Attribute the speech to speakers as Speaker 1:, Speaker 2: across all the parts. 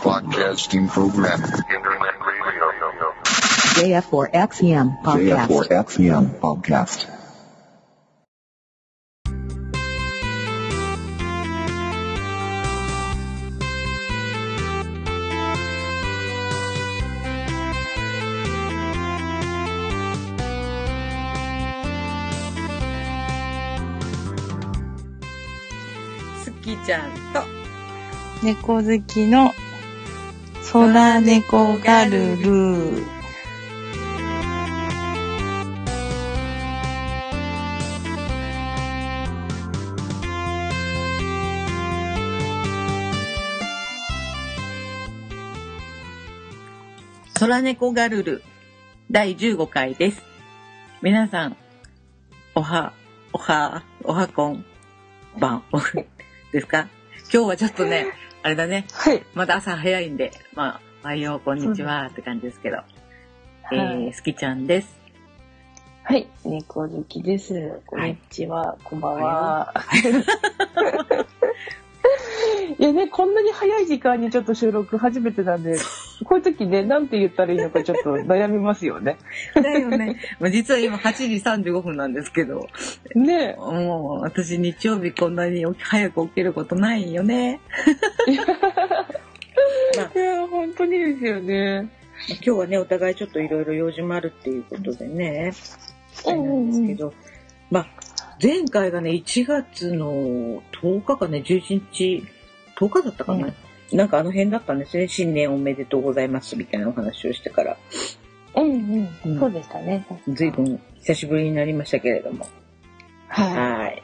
Speaker 1: Broadcasting program. Internet radio.
Speaker 2: JF4XEM podcast.
Speaker 1: JF4XEM podcast.
Speaker 3: すきちゃんと、
Speaker 4: 猫好きの空猫ガルル。
Speaker 3: 空猫ガルル第15回です。皆さん、おは、おは、おはこん、ばん、ですか？今日はちょっとね、あれだね、
Speaker 4: はい。
Speaker 3: まだ朝早いんで、まあ、おはよう、こんにちはって感じですけど、えー、すきちゃんです。
Speaker 4: はい。猫好きです。こんにちは。こんばんは。いやね、こんなに早い時間にちょっと収録初めてなんで、こういう時ね、なんて言ったらいいのかちょっと悩みますよね。
Speaker 3: だよね。まあ実は今8時35分なんですけど、
Speaker 4: ね
Speaker 3: もう私日曜日こんなに早く起きることないよね。まあ
Speaker 4: いや、本当にですよね。
Speaker 3: 今日はね、お互いちょっといろいろ用事もあるっていうことでね、あれなんですけど、まあ、前回がね、1月の10日かね、11日、10日だったかな、なんかあの辺だったんですね。新年おめでとうございますみたいなお話をしてから、
Speaker 4: うんう
Speaker 3: うん
Speaker 4: ん。そうでしたね。
Speaker 3: ずいぶん久しぶりになりましたけれども。
Speaker 4: は
Speaker 3: はい。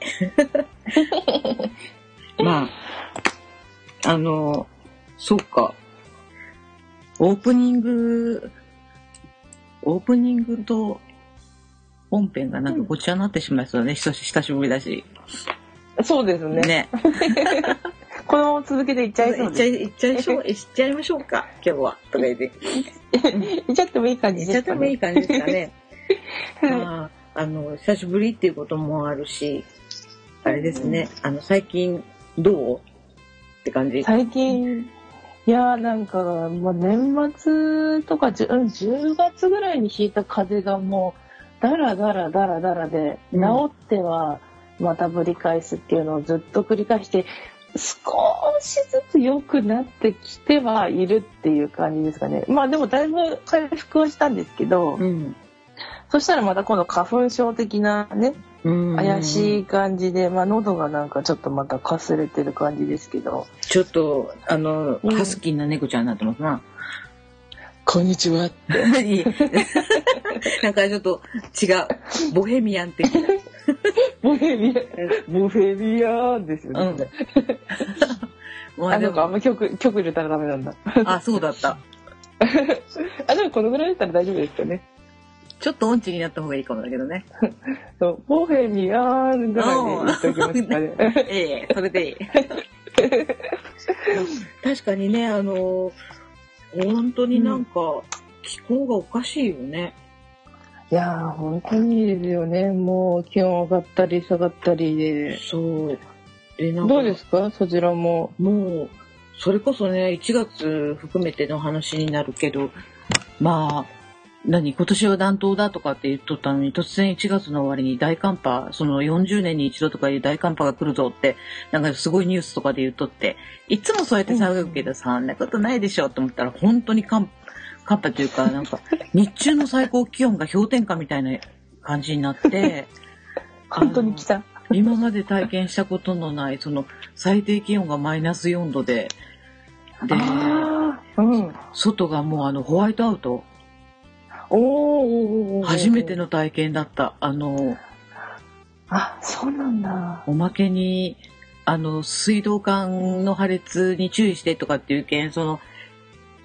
Speaker 3: まあ、あの、そうか。オープニング、オープニングと本編がなんかごちゃになってしまいそうだね。久し久しぶりだし。
Speaker 4: い。そうですね。
Speaker 3: ね。
Speaker 4: このまま続けていっちゃいそうです。
Speaker 3: いっちゃい、いっちゃいましょう、いっちゃいましょうか、今日は。とか言って。
Speaker 4: いっちゃってもいい感
Speaker 3: いっちゃっ
Speaker 4: じですかね。
Speaker 3: てもいい感じですかね。
Speaker 4: はい
Speaker 3: まあ、あの、久しぶりっていうこともあるし、あれですね、あの、最近、どうって感じ？
Speaker 4: 最近、いやーなんか、まあ、年末とか、じゅうん10月ぐらいにひいた風邪がもう、だらだらだらだらで、
Speaker 3: うん
Speaker 4: 治ってはまたぶり返すっていうのをずっと繰り返して、少しずつ良くなってきてはいるっていう感じですかね。まあでもだいぶ回復はしたんですけど、
Speaker 3: うん。
Speaker 4: そしたらまた今度花粉症的なね、
Speaker 3: うん
Speaker 4: 怪しい感じで、まあ喉がなんかちょっとまたかすれてる感じですけど、
Speaker 3: ちょっと、あの、
Speaker 4: うん
Speaker 3: ハスキーな猫ちゃんになってますな。
Speaker 4: こんにちはって。
Speaker 3: なんかちょっと違う。ボヘミアン的な。
Speaker 4: ボヘミアン、ボヘミアンですよ
Speaker 3: うん
Speaker 4: ね。
Speaker 3: もう
Speaker 4: あ、
Speaker 3: でも
Speaker 4: なんかあんま曲、曲入れたらダメなんだ。
Speaker 3: あ、そうだった。
Speaker 4: あ、でもこのぐらいだったら大丈夫ですよね。
Speaker 3: ちょっと音痴になった方がいいかもだけどね。
Speaker 4: そう、ボヘミアンぐらいで言っておきますかね。
Speaker 3: ええそれでいい。確かにね、あの、本当になんか、気候がおかしいよね。
Speaker 4: いやー、本当にいいですよね。もう気温上がったり下がったりで。
Speaker 3: そう。で、なんか
Speaker 4: どうですか？そちらも。
Speaker 3: もう、それこそね、1月含めての話になるけど、まあ、何今年は暖冬だとかって言っとったのに、突然1月の終わりに大寒波、その40年に一度とかいう大寒波が来るぞって、なんかすごいニュースとかで言っとって、いつもそうやって騒ぐけど、そんなことないでしょって思ったら、本当に寒寒波というか、なんか、日中の最高気温が氷点下みたいな感じになって、
Speaker 4: 本当に来た。
Speaker 3: 今まで体験したことのない、その最低気温がマイナス4度で、で、
Speaker 4: うん。
Speaker 3: 外がもうあのホワイトアウト、
Speaker 4: お
Speaker 3: 初めての体験だった。あの、
Speaker 4: あ、そうなんだ。
Speaker 3: おまけに、あの、水道管の破裂に注意してとかっていう件、その、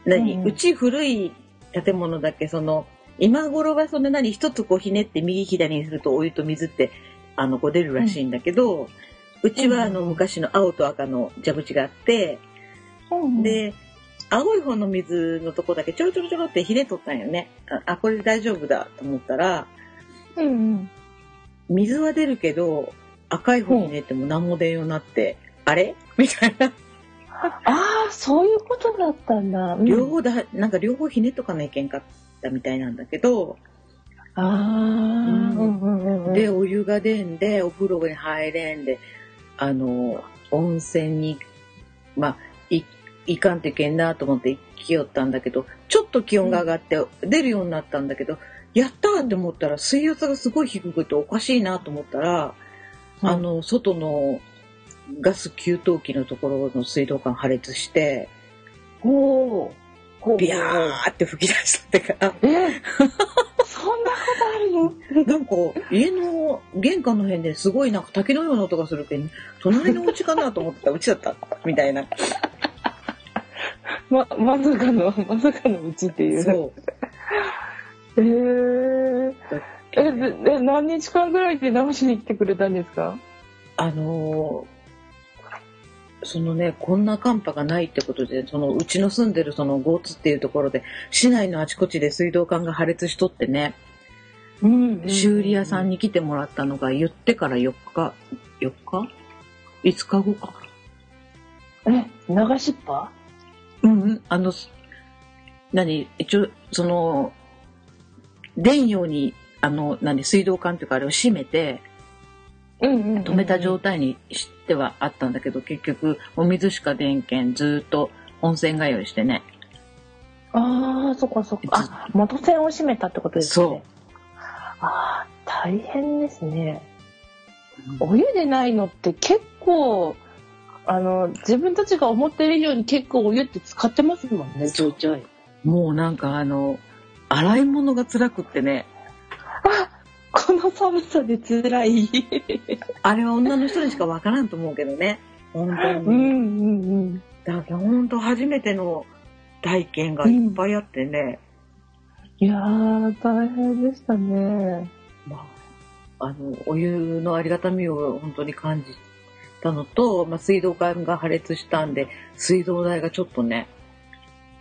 Speaker 3: 何、
Speaker 4: う
Speaker 3: ち古い建物だけ、その、今頃はそんな何、一つこうひねって右左にするとお湯と水って、あの、こう出るらしいんだけど、うちはあの、昔の青と赤の蛇口があって、で、青い方の水のとこだけちょろちょろちょろってひねっとったんよね。あ、あこれで大丈夫だと思ったら、
Speaker 4: うんうん。
Speaker 3: 水は出るけど、赤い方にねっても何も出んようになって、あれ？みたいな。
Speaker 4: ああ、あ、そういうことだったんだ。うん。
Speaker 3: 両方だ、なんか両方ひねっとかないけんかったみたいなんだけど、
Speaker 4: ああ、うん。うんうんうん。
Speaker 3: で、お湯が出んで、お風呂に入れんで、あの、温泉に、まあ、い、いかんといけんなと思って行きよったんだけど、ちょっと気温が上がって出るようになったんだけど、やったーって思ったら水圧がすごい低くておかしいなと思ったら、あの、外のガス給湯器のところの水道管破裂して、
Speaker 4: ほう。
Speaker 3: ビャーって吹き出したってから、
Speaker 4: え？そんなことあるの？
Speaker 3: なんか家の玄関の辺ですごいなんか滝のような音がするけん、隣のお家かなと思ってたらうちだったみたいな。
Speaker 4: ま、まさかの、まさかのうちっていう。
Speaker 3: そう。
Speaker 4: えー、え、でで何日間ぐらいで直しに来てくれたんですか？
Speaker 3: あのーそのね、こんな寒波がないってことで、そのうちの住んでるそのゴーツっていうところで、市内のあちこちで水道管が破裂しとってね、
Speaker 4: うん
Speaker 3: 修理屋さんに来てもらったのが言ってから4日、4日 ?5 日後か。
Speaker 4: え、流しっぱ？
Speaker 3: うんうん、あの、何、一応、その、電用に、あの、何、水道管というかあれを閉めて、止めた状態にしてはあったんだけど、結局、お水しか出んけん、ずーっと温泉通いしてね。
Speaker 4: ああ、そっかそっか。あ、元栓を閉めたってことですね。
Speaker 3: そう。
Speaker 4: ああ、大変ですね。お湯でないのって結構、あの、自分たちが思ってる以上に結構お湯って使ってますもんね、ちょいちょい。
Speaker 3: もうなんかあの、洗い物が辛くってね、
Speaker 4: この寒さで辛い。
Speaker 3: あれは女の人にしかわからんと思うけどね。本当に。
Speaker 4: うんうんうん。
Speaker 3: だから本当初めての体験がいっぱいあってね。
Speaker 4: いやー、大変でしたね。
Speaker 3: まあ、あの、お湯のありがたみを本当に感じたのと、まあ、水道管が破裂したんで、水道代がちょっとね、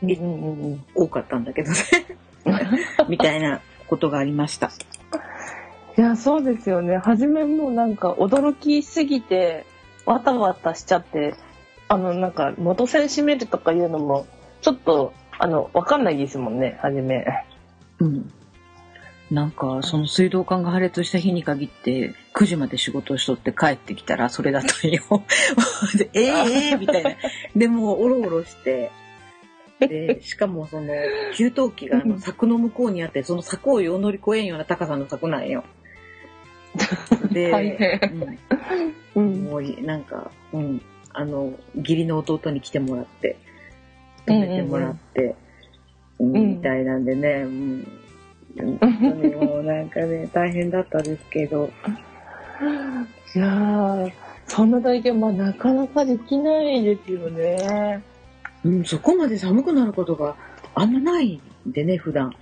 Speaker 4: うんうんうん。
Speaker 3: 多かったんだけどね。みたいなことがありました。
Speaker 4: いや、そうですよね。初めもうなんか驚きすぎて、わたわたしちゃって、あの、なんか元栓閉めるとかいうのも、ちょっと、あの、わかんないですもんね、初め。
Speaker 3: うん。なんか、その水道管が破裂した日に限って、9時まで仕事をしとって帰ってきたら、それだったんよ。で、えー、えー、みたいな。で、もう、おろおろして、で、しかもその、給湯器があの柵の向こうにあって、その柵をよう乗り越えんような高さの柵なんよ。で、
Speaker 4: う
Speaker 3: うん、
Speaker 4: ん。
Speaker 3: もうい、なんか、うん、あの、義理の弟に来てもらって、止めてもらって、うん
Speaker 4: うん
Speaker 3: みたいなんでね、うん、本当にもうなんかね、大変だったですけど、
Speaker 4: いやー、そんな体験、まあ、なかなかできないですよね。
Speaker 3: うん、そこまで寒くなることがあんまないんでね、普段。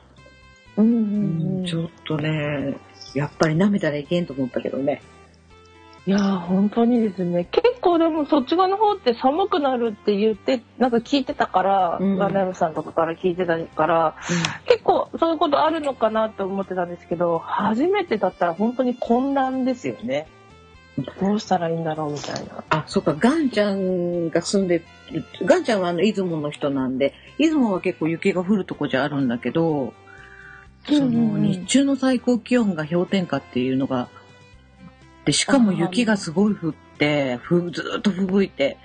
Speaker 4: うんう
Speaker 3: うん
Speaker 4: んうん。
Speaker 3: ちょっとね、やっぱり舐めたらいけんと思ったけどね。
Speaker 4: いやー、本当にですね。結構でもそっち側の方って寒くなるって言って、なんか聞いてたから、
Speaker 3: うん
Speaker 4: ガンダムさんとかから聞いてたから、結構そういうことあるのかなと思ってたんですけど、初めてだったら本当に混乱ですよね。どうしたらいいんだろうみたいな。
Speaker 3: あ、そっか、ガンちゃんが住んでる、ガンちゃんはあの、出雲の人なんで、出雲は結構雪が降るとこじゃあるんだけど、そ
Speaker 4: うんうん。う
Speaker 3: の、
Speaker 4: ん
Speaker 3: 日中の最高気温が氷点下っていうのが、で、しかも雪がすごい降って、ふずーっと吹雪いて、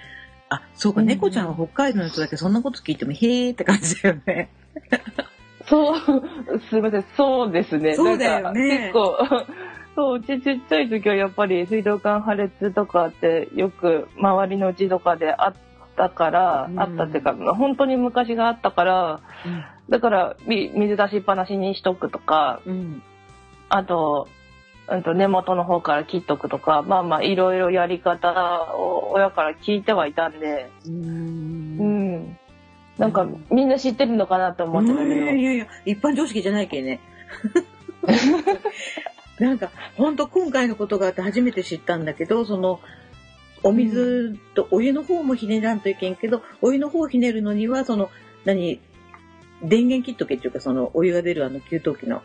Speaker 3: あ、そうか、
Speaker 4: うんうん。
Speaker 3: 猫ちゃんは北海道の人だけどそんなこと聞いても、へーって感じだよね。
Speaker 4: そう、すいません、そうですね。
Speaker 3: そうだよね。
Speaker 4: 結構、そう、うちちっちゃい時はやっぱり水道管破裂とかってよく周りのうちとかであったから、
Speaker 3: うん。
Speaker 4: あったっていうか、本当に昔があったから、だからみ水出しっぱなしにしとくとか、
Speaker 3: うん。
Speaker 4: あと、うんと根元の方から切っとくとか、まあまあいろいろやり方を親から聞いてはいたんで、
Speaker 3: う。
Speaker 4: うんん。なんかみんな知ってるのかなと思ってたけど。
Speaker 3: いやいやいや、一般常識じゃないけんね。なんか、ほんと今回のことがあって初めて知ったんだけど、その、お水とお湯の方もひねらんといけんけど、お湯の方をひねるのには、その、何、電源切っとけっていうか、その、お湯が出るあの給湯器の。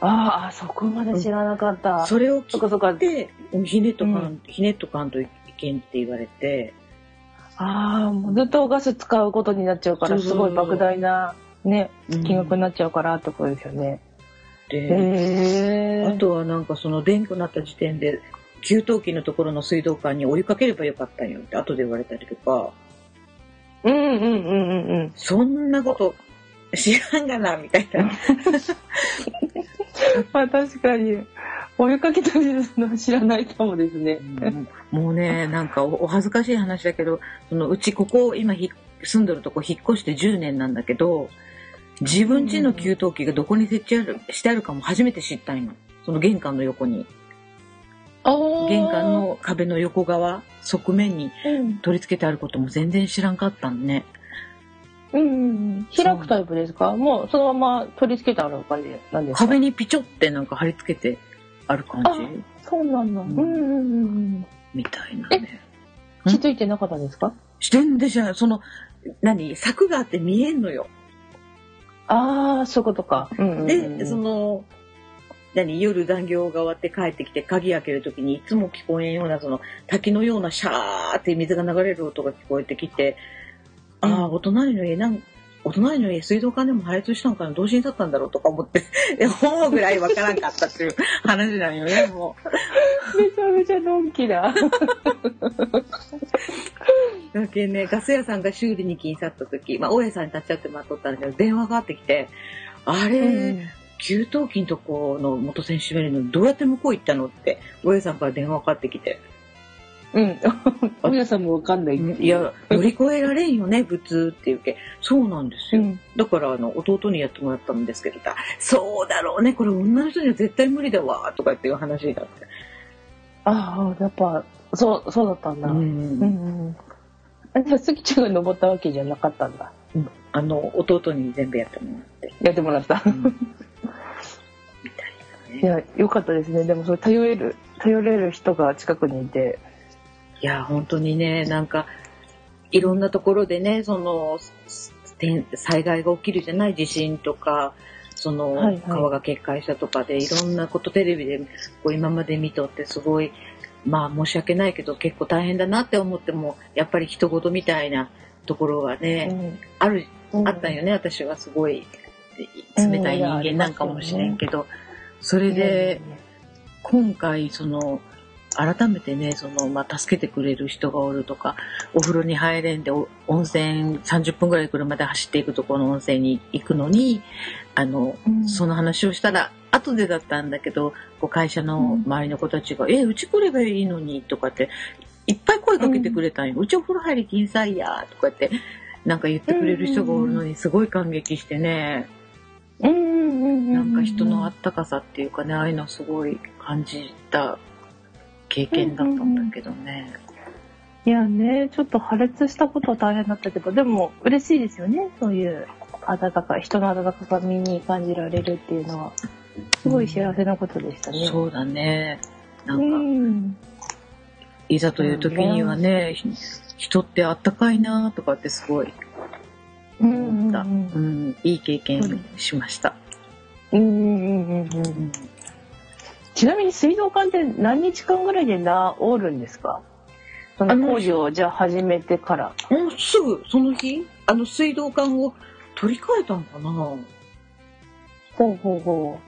Speaker 4: ああ、そこまで知らなかった。
Speaker 3: それを切
Speaker 4: そっ。
Speaker 3: て、ひねっとかん、
Speaker 4: うん
Speaker 3: ひねっとかんといけんって言われて、
Speaker 4: ああ、もうずっとガス使うことになっちゃうから、すごい莫大な、ね、
Speaker 3: うん
Speaker 4: 金額になっちゃうからってことですよね。
Speaker 3: で。あとはなんかその電気になった時点で、給湯器のところの水道管にお湯かければよかったんよって後で言われたりとか、
Speaker 4: うんうんうんうんうん。
Speaker 3: そんなこと知らんがな、みたいな。
Speaker 4: まあ確かに、お湯かけたりの知らないかもですね。
Speaker 3: もうね、なんかおお恥ずかしい話だけど、そのうちここ、今ひ住んでるとこ引っ越して10年なんだけど、自分家の給湯器がどこに設置あるしてあるかも初めて知ったんよ。その玄関の横に。玄関の壁の横側、側面に
Speaker 4: うん
Speaker 3: 取り付けてあることも全然知らんかったんね。
Speaker 4: うんうん。開くタイプですか？もうそのまま取り付けてある感じなんですか？
Speaker 3: 壁にピチョってなんか貼り付けてある感じ？
Speaker 4: そうなんだ。うんうんうんうん。
Speaker 3: みたいなね。
Speaker 4: 気づいてなかったんですか？
Speaker 3: してんでしょその、何？柵があって見えんのよ。
Speaker 4: ああ、そういうことか。うんうんうん
Speaker 3: で、その、何夜残業が終わって帰ってきて鍵開けるときにいつも聞こえんようなその滝のようなシャーって水が流れる音が聞こえてきて、
Speaker 4: うん
Speaker 3: ああ、お隣の家なん、お隣の家水道管でも破裂したのかな同時にだったんだろうとか思って、思うぐらいわからんかったっていう 話なんよね、も
Speaker 4: めちゃめちゃのんきだ。
Speaker 3: う。だけね、ガス屋さんが修理に来んさったとき、まあ、大家さんに立ち会って待っとったんだけど、電話があってきて、あれ、給湯器のとこの元栓閉めるのどうやって向こう行ったのって、大家さんから電話かかってきて、
Speaker 4: うん。皆さんもわかんないいう。
Speaker 3: いや、乗り越えられんよね、普通っていうけ。そうなんですよ。
Speaker 4: うん。
Speaker 3: だから、あの、弟にやってもらったんですけど、そうだろうね、これ女の人には絶対無理だわ、とかっていう話になって。
Speaker 4: ああ、やっぱ、そう、そうだったんだ。
Speaker 3: う
Speaker 4: うん
Speaker 3: ん。
Speaker 4: うん。あじゃあ、杉ちゃんが登ったわけじゃなかったんだ。
Speaker 3: あの、弟に全部やってもらって。
Speaker 4: やってもらった。
Speaker 3: うんい
Speaker 4: や、よかったですね。でも、それ頼れる、頼れる人が近くにいて。
Speaker 3: いや、本当にね、なんか、いろんなところでね、その、災害が起きるじゃない地震とか、その、
Speaker 4: はいはい。
Speaker 3: 川が決壊したとかで、いろんなことテレビでこう今まで見とってすごい、まあ申し訳ないけど結構大変だなって思っても、やっぱり人事みたいなところがね、ある、あったんよね、私はすごい。冷たい人間なんかもしれんけど、それで、今回その改めてねその、まあ、助けてくれる人がおるとかお風呂に入れんでお温泉30分ぐらい車で走っていくところの温泉に行くのにあの、
Speaker 4: うん
Speaker 3: その話をしたら後でだったんだけどこう会社の周りの子たちが「えうち来ればいいのに」とかっていっぱい声かけてくれたんよ「うちお風呂入りきんさいや」とかってなんか言ってくれる人がおるのにすごい感激してね。
Speaker 4: うんうんうん。
Speaker 3: なんか人のあったかさっていうかね、ああいうのすごい感じた経験だったんだけどね。
Speaker 4: いやね、ちょっと破裂したことは大変だったけど、でも嬉しいですよね。そういう温かい、人の温かみに感じられるっていうのは、すごい幸せなことでしたね。
Speaker 3: そうだね。な
Speaker 4: うん
Speaker 3: か、
Speaker 4: ん。
Speaker 3: いざという時にはね、ひ人ってあったかいなとかってすごい
Speaker 4: うん
Speaker 3: 思った。
Speaker 4: う
Speaker 3: うんん、いい経験しました。
Speaker 4: うんうんうんうん。ちなみに水道管って何日間ぐらいで治るんですか？その工事をじゃあ始めてから。
Speaker 3: もうすぐその日、あの水道管を取り替えたんかな？
Speaker 4: ほうほうほう。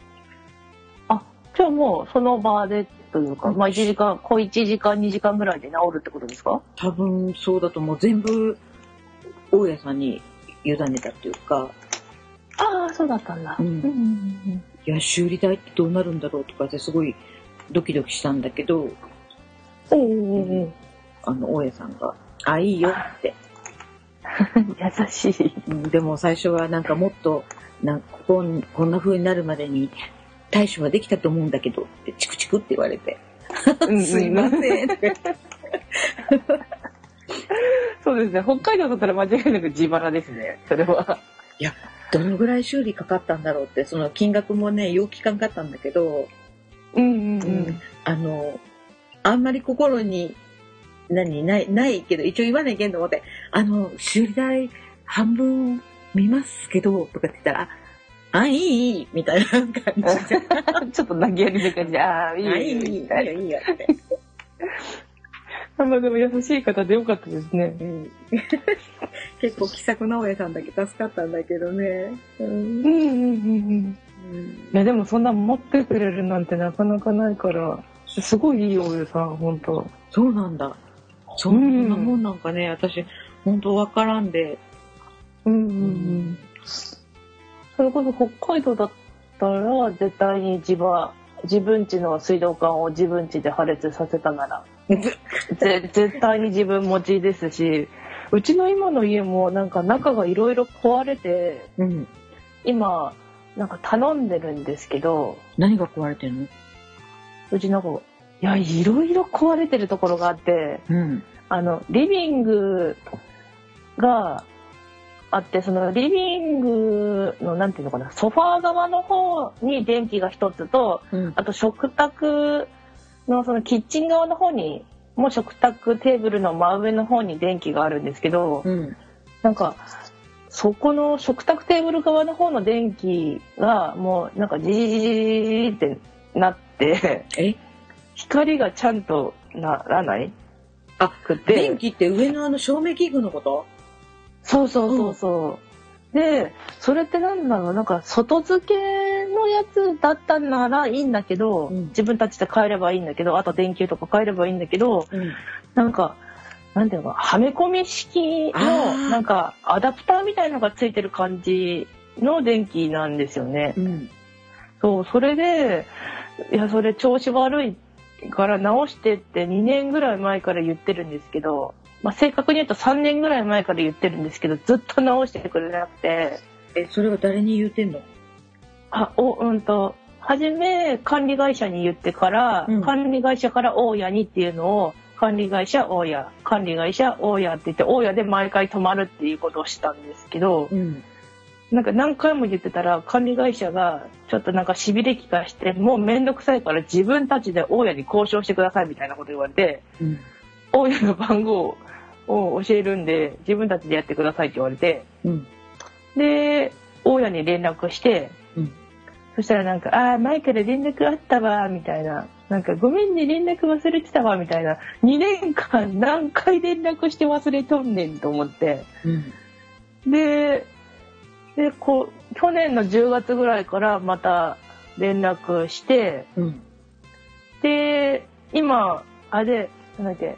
Speaker 4: あ、じゃあもうその場でというか、まあ1時間、小1時間2時間ぐらいで治るってことですか？
Speaker 3: 多分そうだと思う。全部、大家さんに委ねたっていうか、
Speaker 4: ああ、そうだったんだ。
Speaker 3: うん
Speaker 4: うんうん
Speaker 3: いや、修理代ってどうなるんだろうとかってすごいドキドキしたんだけど、
Speaker 4: うん。
Speaker 3: あの、大家さんが、あ、いいよって。
Speaker 4: 優しい。
Speaker 3: うんでも最初はなんかもっと、なんここんこんな風になるまでに対処はできたと思うんだけどって、チクチクって言われて、すいません。
Speaker 4: そうですね。北海道だったら間違いなく自腹ですね。それは。
Speaker 3: どのぐらい修理かかったんだろうって、その金額もね、よう聞かんかったんだけど、
Speaker 4: うんうん
Speaker 3: うんあの、あんまり心に、何、ない、ないけど、一応言わないけんと思って、あの、修理代半分見ますけど、とかって言ったら、あ、いい、いい、みたいな感じで。
Speaker 4: ちょっと投げやりな感じで、ああ、いい
Speaker 3: あ、いい、いい、いい
Speaker 4: みたい
Speaker 3: よ、いいよって。
Speaker 4: まあでも優しい方でよかったですね。
Speaker 3: うん、結構気さくな大家さんだけ助かったんだけどね。うん
Speaker 4: うんうんうんうん。いやでもそんな持ってくれるなんてなかなかないから、すごいいいお湯さん、本当
Speaker 3: そうなんだ。そんなもんなんかね、私、本当わからんで。
Speaker 4: うんうんうん。それこそ北海道だったら、絶対に自分、自分家の水道管を自分家で破裂させたなら、ぜ 絶対に自分持ちですし、うちの今の家もなんか中がいろいろ壊れて、
Speaker 3: うん。
Speaker 4: 今、なんか頼んでるんですけど、
Speaker 3: 何が壊れてんの？
Speaker 4: うちなんか、いや、いろいろ壊れてるところがあって、
Speaker 3: うん。
Speaker 4: あの、リビングがあって、そのリビングの、なんていうのかな、ソファー側の方に電気が一つと、
Speaker 3: うん。
Speaker 4: あと食卓のそのキッチン側の方に、もう食卓テーブルの真上の方に電気があるんですけど、
Speaker 3: うん。
Speaker 4: なんか、そこの食卓テーブル側の方の電気がもうなんかジージージーってなって、
Speaker 3: え
Speaker 4: 光がちゃんとならない
Speaker 3: あ。電気って上のあの照明器具のこと
Speaker 4: そうそうそうそう。で、それってなんだろう、なんか外付けのやつだったならいいんだけど、
Speaker 3: うん
Speaker 4: 自分たちで買えればいいんだけど、あと電球とか買えればいいんだけど、
Speaker 3: うん。
Speaker 4: なんか、なんていうの？か、はめ込み式
Speaker 3: あ
Speaker 4: の、
Speaker 3: ー
Speaker 4: なんか、アダプターみたいのがついてる感じの電気なんですよね。
Speaker 3: うん。
Speaker 4: そう、それで、いや、それ調子悪いから直してって2年ぐらい前から言ってるんですけど、まあ、正確に言うと3年ぐらい前から言ってるんですけど、ずっと直してくれなくて、
Speaker 3: え、それは誰に言うてんの？
Speaker 4: あ、お、うんと、はじめ管理会社に言ってから、
Speaker 3: うん
Speaker 4: 管理会社から大家にっていうのを、管理会社大家、管理会社大家って言って、大家で毎回泊まるっていうことをしたんですけど、
Speaker 3: うん。
Speaker 4: なんか何回も言ってたら管理会社がちょっとなんかしびれ気がしてもうめんどくさいから自分たちで大家に交渉してくださいみたいなこと言われて
Speaker 3: うん。
Speaker 4: 大家の番号を教えるんで自分たちでやってくださいって言われて
Speaker 3: うん。
Speaker 4: で大家に連絡して
Speaker 3: うん。
Speaker 4: そしたらなんか「ああ前から連絡あったわ」みたいな「なんかごめんね連絡忘れてたわ」みたいな2年間何回連絡して忘れとんねんと思って。
Speaker 3: うん。
Speaker 4: で、で、こう、去年の10月ぐらいからまた連絡して、
Speaker 3: うん。
Speaker 4: で、今、あれ、なんだっけ、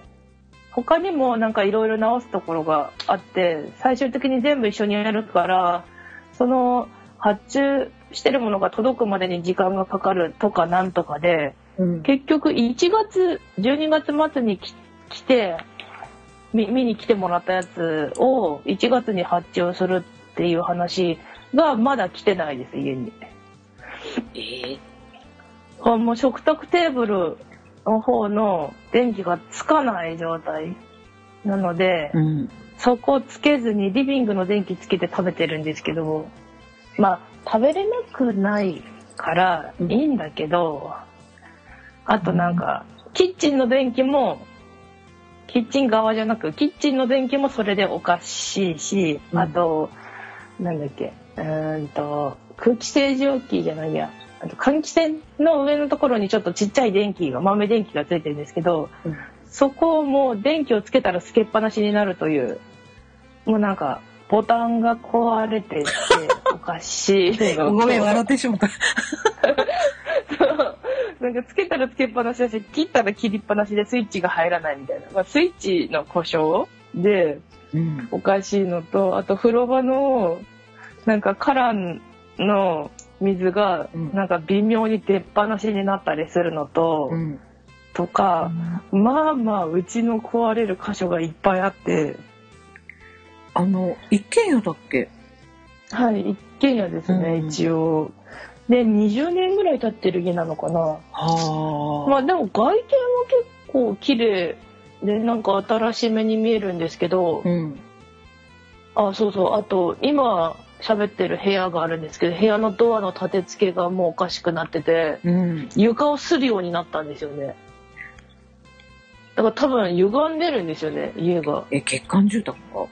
Speaker 4: 他にもなんかいろいろ直すところがあって、最終的に全部一緒にやるから、その発注してるものが届くまでに時間がかかるとかなんとかで、
Speaker 3: うん。
Speaker 4: 結局1月、12月末にき来て、見見に来てもらったやつを1月に発注するっていう話がまだ来てないです、家に。
Speaker 3: え
Speaker 4: あもう食卓テーブルの方の電気がつかない状態なので、
Speaker 3: うん。
Speaker 4: そこつけずにリビングの電気つけて食べてるんですけど、まあ食べれなくないからいいんだけど、あとなんか、キッチンの電気も、キッチン側じゃなく、キッチンの電気もそれでおかしいし、
Speaker 3: うん
Speaker 4: あと、なんだっけ、うーんと、空気清浄機じゃないや、換気扇の上のところにちょっとちっちゃい電気が、豆電気がついてるんですけど、
Speaker 3: うん
Speaker 4: そこも電気をつけたらつけっぱなしになるという、もうなんか、ボタンが壊れてて、おかしい。
Speaker 3: ごめん、笑ってしまった。
Speaker 4: なんかつけたらつけっぱなしだし、切ったら切りっぱなしでスイッチが入らないみたいな。まあ、スイッチの故障で
Speaker 3: うん。
Speaker 4: おかしいのと、あと風呂場の、なんかカランの水が
Speaker 3: うん、
Speaker 4: なんか微妙に出っ放しになったりするのと、
Speaker 3: うん。
Speaker 4: とか、まあまあ、うちの壊れる箇所がいっぱいあって、
Speaker 3: あの、一軒家だっけ？
Speaker 4: はい、一軒家ですね、
Speaker 3: うん
Speaker 4: 一応。で、20年ぐらい経ってる家なのかな。
Speaker 3: は
Speaker 4: まあでも外見は結構綺麗で、なんか新しめに見えるんですけど、
Speaker 3: うん。
Speaker 4: あ、そうそう、あと、今喋ってる部屋があるんですけど、部屋のドアの立て付けがもうおかしくなってて、
Speaker 3: うん。
Speaker 4: 床を擦るようになったんですよね。だから多分歪んでるんですよね、家が。
Speaker 3: え、欠陥住宅か？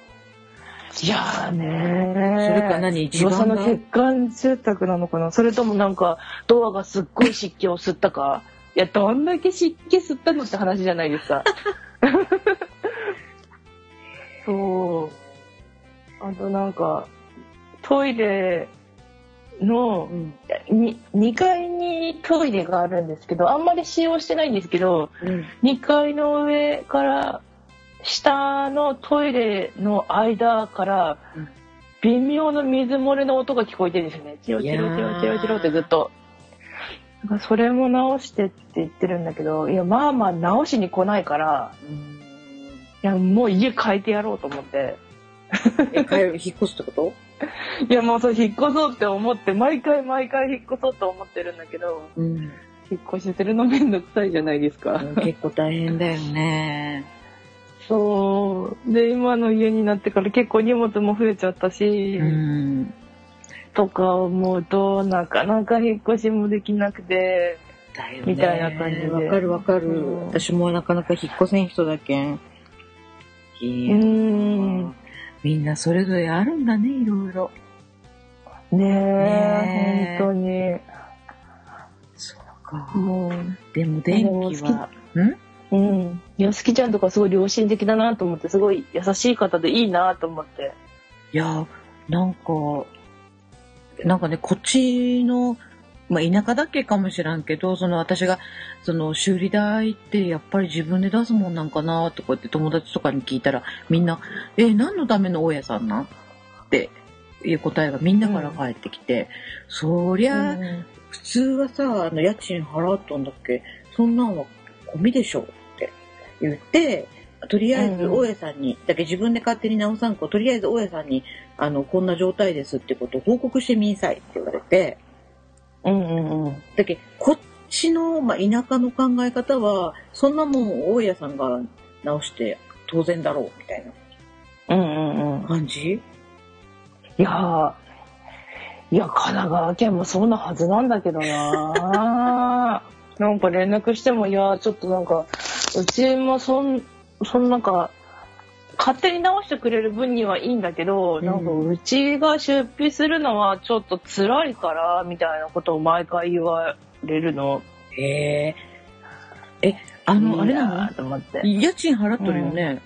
Speaker 4: いやーね
Speaker 3: それか何？地盤が？
Speaker 4: 噂の欠陥住宅なのかな？それともなんか、ドアがすっごい湿気を吸ったか？いや、どんだけ湿気吸ったのって話じゃないですか。そう。あとなんか、トイレの
Speaker 3: うん。
Speaker 4: に2階にトイレがあるんですけど、あんまり使用してないんですけど、
Speaker 3: うん。
Speaker 4: 2階の上から下のトイレの間から
Speaker 3: うん
Speaker 4: 微妙な水漏れの音が聞こえてるんですよね。チロチロチロチロチロってずっと。それも直してって言ってるんだけど、いや、まあまあ直しに来ないから、いや、もう家変えてやろうと思って。
Speaker 3: え、帰る、引っ越すってこと？
Speaker 4: いや、もうそう引っ越そうって思って、毎回毎回引っ越そうと思ってるんだけど、
Speaker 3: うん。
Speaker 4: 引っ越しするのめんどくさいじゃないですか。
Speaker 3: 結構大変だよね。
Speaker 4: そう。で、今の家になってから結構荷物も増えちゃったし、
Speaker 3: うん。
Speaker 4: とか思うと、なかなか引っ越しもできなくて。みたいな感じで
Speaker 3: わかるわかる。
Speaker 4: うん
Speaker 3: 私もなかなか引っ越せん人だけん。いうや
Speaker 4: ん
Speaker 3: みんなそれぞれあるんだね、いろいろ。
Speaker 4: ね
Speaker 3: ねえ
Speaker 4: え、本当に。
Speaker 3: そうか。
Speaker 4: も
Speaker 3: でも電気は、ん
Speaker 4: う、うん。いや、好きちゃんとかすごい良心的だなと思って、すごい優しい方でいいなと思って。
Speaker 3: いや、なんか、なんかね、こっちの、まあ、田舎だけかもしらんけど、その私が、その修理代ってやっぱり自分で出すもんなんかなとかって友達とかに聞いたら、みんな、え、何のための大家さんなん？っていう答えがみんなから返ってきて、そりゃ、
Speaker 4: うん。
Speaker 3: 普通はさ、あの、家賃払っとんだっけ？そんなんは込みでしょって言って、とりあえず
Speaker 4: うん
Speaker 3: 大家さんに、だけ自分で勝手に直さんこ、とりあえず大家さんに、あの、こんな状態ですってことを報告してみんさいって言われて、
Speaker 4: うんうんうん。
Speaker 3: だけこっちの、まあ、田舎の考え方は、そんなもん大家さんが直して当然だろうみたいな
Speaker 4: うんうんうん。
Speaker 3: 感じ？
Speaker 4: いやー、いや、神奈川県もそうなはずなんだけどな なんか連絡しても、いや、ちょっとなんか、うちもそん、そんなんか、勝手に直してくれる分にはいいんだけど、
Speaker 3: うん
Speaker 4: なんかうちが出費するのはちょっと辛いから、みたいなことを毎回言われるの。
Speaker 3: へえ。え、あの、あれな
Speaker 4: と思って。
Speaker 3: の家賃払っとるよね。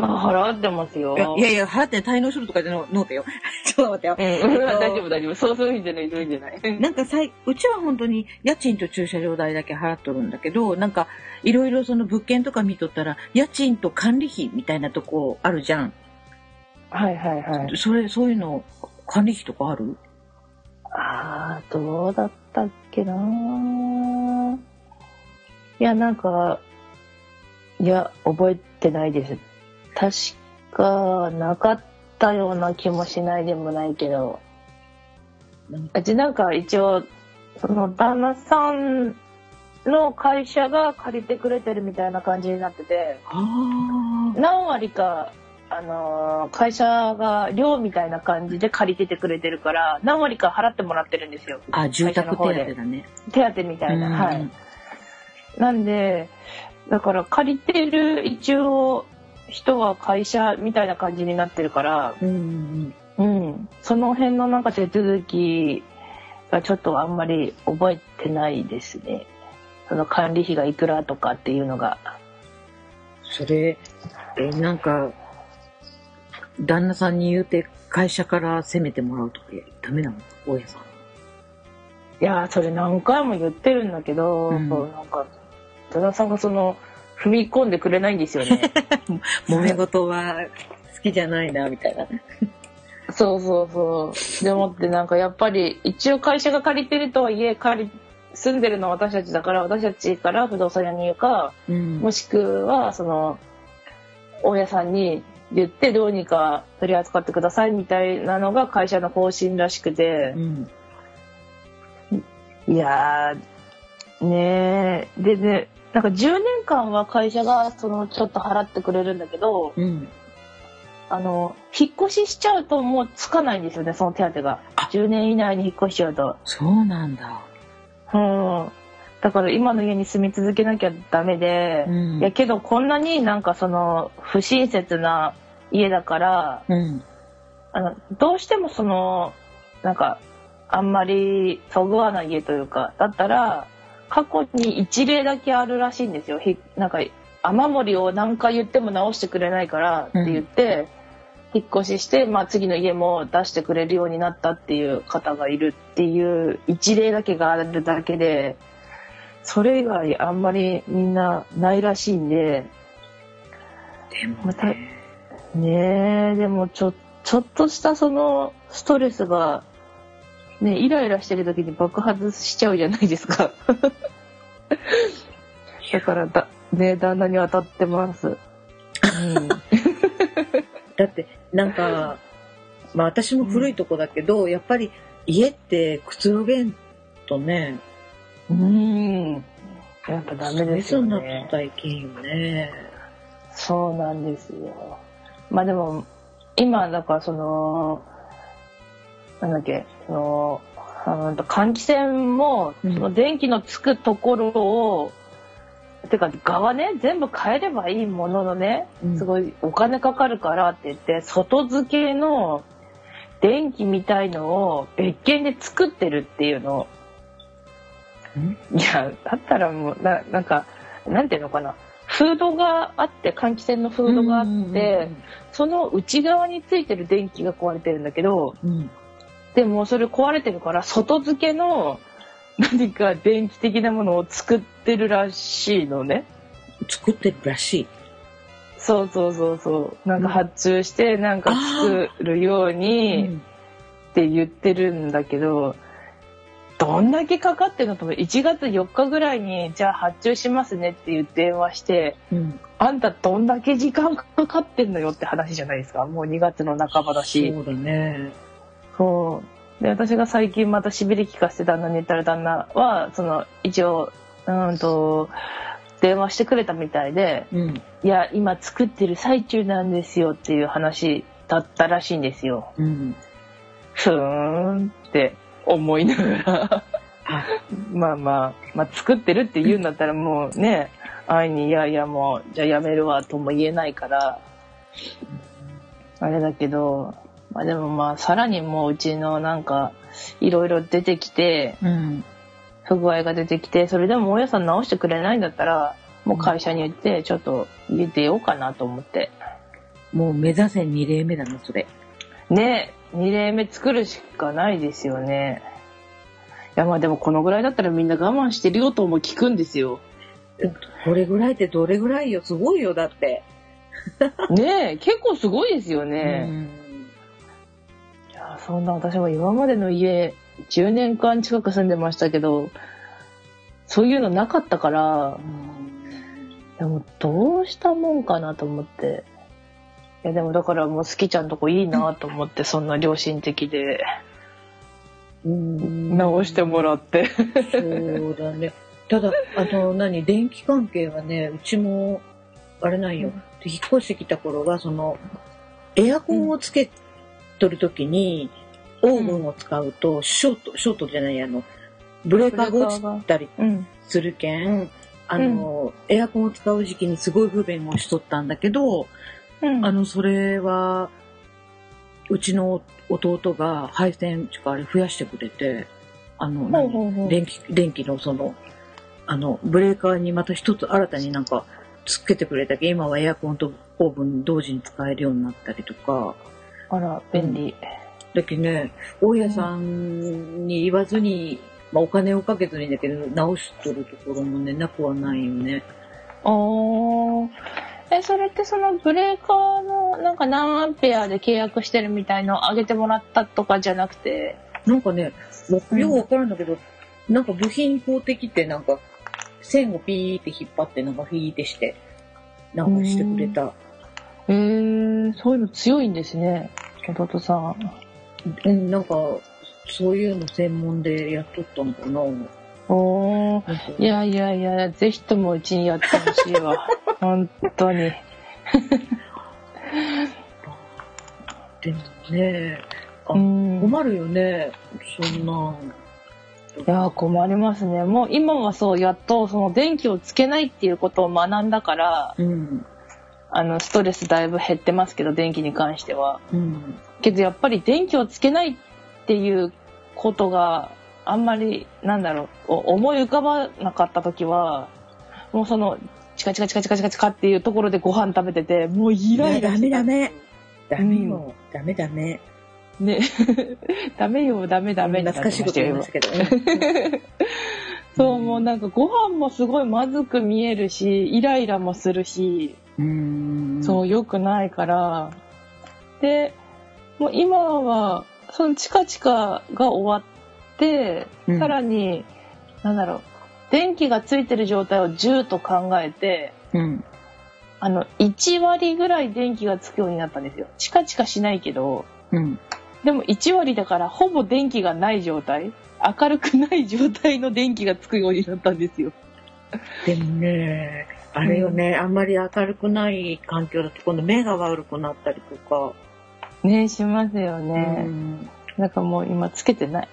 Speaker 4: 払ってますよ。
Speaker 3: いやいや払って滞納するとかじゃのノートよ。ちょっと待ってよ。
Speaker 4: うん、
Speaker 3: えっと
Speaker 4: 大丈夫大丈夫。そうそういうんじゃない、そういうんじゃない。
Speaker 3: なんかさいうちは本当に家賃と駐車場代だけ払っとるんだけど、なんかいろいろその物件とか見とったら、家賃と管理費みたいなとこあるじゃん。
Speaker 4: はいはいはい。
Speaker 3: それ、そういうの、管理費とかある？
Speaker 4: ああ、どうだったっけないや、なんか、いや、覚えてないです。確か、なかったような気もしないでもないけど、うちなんか一応、その旦那さんの会社が借りてくれてるみたいな感じになってて、
Speaker 3: あ
Speaker 4: 何割か、あのー会社が寮みたいな感じで借りててくれてるから、何割か払ってもらってるんですよ。
Speaker 3: あ。あ、住宅手当だね。
Speaker 4: 手当みたいな。
Speaker 3: うん
Speaker 4: はい。なんで、だから借りてる一応人は会社みたいな感じになってるから、
Speaker 3: うんうん
Speaker 4: うん。その辺のなんか手続きがちょっとあんまり覚えてないですね。その管理費がいくらとかっていうのが。
Speaker 3: それ、え、なんか、旦那さんに言うて会社から責めてもらうとかダメなの？大家さん。
Speaker 4: いやー、それ何回も言ってるんだけど、
Speaker 3: うん
Speaker 4: なんか、旦那さんがその、踏み込んでくれないんですよね。
Speaker 3: 揉め事は好きじゃないな、みたいな。
Speaker 4: そうそうそう。でもってなんかやっぱり一応会社が借りてるとはいえ借り住んでるのは私たちだから私たちから不動産屋に言うか
Speaker 3: うん
Speaker 4: もしくはその大家さんに言ってどうにか取り扱ってくださいみたいなのが会社の方針らしくて
Speaker 3: うん。
Speaker 4: いやーねえでねなんか10年間は会社がそのちょっと払ってくれるんだけど
Speaker 3: うん。
Speaker 4: あの引っ越ししちゃうともうつかないんですよねその手当が
Speaker 3: あ
Speaker 4: 10年以内に引っ越しちゃうと。
Speaker 3: そうなんだ。
Speaker 4: うん。だから今の家に住み続けなきゃダメで、
Speaker 3: うん
Speaker 4: いやけどこんなになんかその不親切な家だから、
Speaker 3: うん。
Speaker 4: あの、どうしてもその、なんか、あんまりそぐわない家というか、だったら、過去に一例だけあるらしいんですよ。ひなんか、雨漏りを何回言っても直してくれないからって言って、引っ越しして、まあ、次の家も出してくれるようになったっていう方がいるっていう一例だけがあるだけでそれ以外あんまりみんなないらしいんで。
Speaker 3: でも
Speaker 4: また
Speaker 3: ね、
Speaker 4: ねえでもちょちょっとしたそのストレスがねイライラしてる時に爆発しちゃうじゃないですか だからだね旦那に当たってます、うん
Speaker 3: だって、なんか、まあ私も古いとこだけど、やっぱり家ってくつろげんとね、
Speaker 4: うん。やっぱダメですよ
Speaker 3: そうなっ
Speaker 4: ね。
Speaker 3: たらいけんよね。
Speaker 4: そうなんですよ。まあでも、今、だからその、なんだっけ、その、あの換気扇も、
Speaker 3: うん。
Speaker 4: その電気のつくところを、てか側ね、全部変えればいいもののね、
Speaker 3: うん。
Speaker 4: すごいお金かかるからって言って、外付けの電気みたいのを別件で作ってるっていうの。いや、だったらもう、ななんか、なんていうのかな。フードがあって、換気扇のフードがあって、その内側についてる電気が壊れてるんだけど、
Speaker 3: うん、うん
Speaker 4: でもそれ壊れてるから、外付けの何か電気的なものを作ってるらしいのね。
Speaker 3: 作ってるらしい。
Speaker 4: そうそうそうそう。なんか発注して、なんか作るようにって言ってるんだけど、どんだけかかってるのと1月4日ぐらいに、じゃあ発注しますねっていう電話して、
Speaker 3: うん、
Speaker 4: あんたどんだけ時間かかってんのよって話じゃないですか。もう2月の半ばだし。
Speaker 3: そうだね。
Speaker 4: そう。で、私が最近またしびれ聞かせて旦那に言ったら旦那は、その、一応、うーんと、電話してくれたみたいで、
Speaker 3: うん、
Speaker 4: いや、今作ってる最中なんですよっていう話だったらしいんですよ。
Speaker 3: うん。
Speaker 4: ふーんって思いながら、
Speaker 3: あ、
Speaker 4: まあまあ、まあ作ってるって言うんだったらもうね、愛にいやいやもう、じゃあやめるわとも言えないから、あれだけど、まあでもまあさらにもううちのなんか、いろいろ出てきて、
Speaker 3: うん。
Speaker 4: 不具合が出てきて、それでも大家さん直してくれないんだったら、もう会社に言って、ちょっと家出ようかなと思って。
Speaker 3: もう目指せ2例目だな、それ。
Speaker 4: ね2例目作るしかないですよね。いやまあでもこのぐらいだったらみんな我慢してるよとも聞くんですよ。
Speaker 3: これぐらいってどれぐらいよ、すごいよ、だって。
Speaker 4: ねえ、結構すごいですよ
Speaker 3: う
Speaker 4: ね。そんな私も今までの家10年間近く住んでましたけど、そういうのなかったから、でもどうしたもんかなと思って。いやでもだからもう好きちゃんとこいいなと思って、そんな良心的で
Speaker 3: うん
Speaker 4: 直してもらって。
Speaker 3: そうだね。ただ、あの、何、電気関係はね、うちも、あれなんよ。で引っ越してきた頃は、その、エアコンをつけとるときに、オーブンを使うと、ショート、ショートじゃない、あの、ブレーカーが落ちたり
Speaker 4: うん。
Speaker 3: するけん、あの、エアコンを使う時期にすごい不便をしとったんだけど、
Speaker 4: うん。
Speaker 3: あの、それは、うちの弟が配線、ちゅうかあれ増やしてくれて、あの、
Speaker 4: ほう
Speaker 3: 何
Speaker 4: ほうほう。
Speaker 3: 電気、電気のその、あの、ブレーカーにまた一つ新たになんか、つけてくれたけど、今はエアコンとオーブン同時に使えるようになったりとか、
Speaker 4: あら、便利。
Speaker 3: だけどね、大家さんに言わずに、まあお金をかけずにだけど、直しとるところもね、なくはないよね。
Speaker 4: おー。え、それってそのブレーカーのなんか何アンペアで契約してるみたいのを上げてもらったとかじゃなくて、
Speaker 3: なんかね、よくわからんだけど、なんか部品法的ってなんか、線をピーって引っ張って、なんかフィーってして、なんかしてくれた。
Speaker 4: へー、そういうの強いんですね、弟さん。
Speaker 3: うん、なんか、そういうの専門でやっとったのかな。
Speaker 4: おー。
Speaker 3: なんか
Speaker 4: いやいやいや、ぜひともうちにやってほしいわ。本当に。
Speaker 3: でもね、あ
Speaker 4: うん。
Speaker 3: 困るよね、そんな。
Speaker 4: いやー困りますね。もう今はそう、やっとその電気をつけないっていうことを学んだから、
Speaker 3: うん。
Speaker 4: あの、ストレスだいぶ減ってますけど、電気に関しては。
Speaker 3: うん。
Speaker 4: けどやっぱり電気をつけないっていうことがあんまりなんだろうお思い浮かばなかった時はもうそのチカチカチカチカチカチカっていうところでご飯食べてて、もうイライラしてた
Speaker 3: ダメ ダメよ、ダメダメ。
Speaker 4: ね。ダメよ、ダメダメ
Speaker 3: 懐かしいこと言いましたけどね。
Speaker 4: そう、もうなんかご飯もすごいまずく見えるし、イライラもするし、
Speaker 3: うん。
Speaker 4: そう、良くないから。で、もう今は、そのチカチカが終わって、
Speaker 3: うん
Speaker 4: さらに、なんだろう、電気がついてる状態を10と考えて、
Speaker 3: うん。
Speaker 4: あの、1割ぐらい電気がつくようになったんですよ。チカチカしないけど、
Speaker 3: うん。
Speaker 4: でも1割だからほぼ電気がない状態明るくない状態の電気がつくようになったんですよ。
Speaker 3: でもね、あれよね、あんまり明るくない環境だと今度目が悪くなったりとか。
Speaker 4: ねしますよ
Speaker 3: う
Speaker 4: ね。
Speaker 3: ん
Speaker 4: なんかもう今つけてない。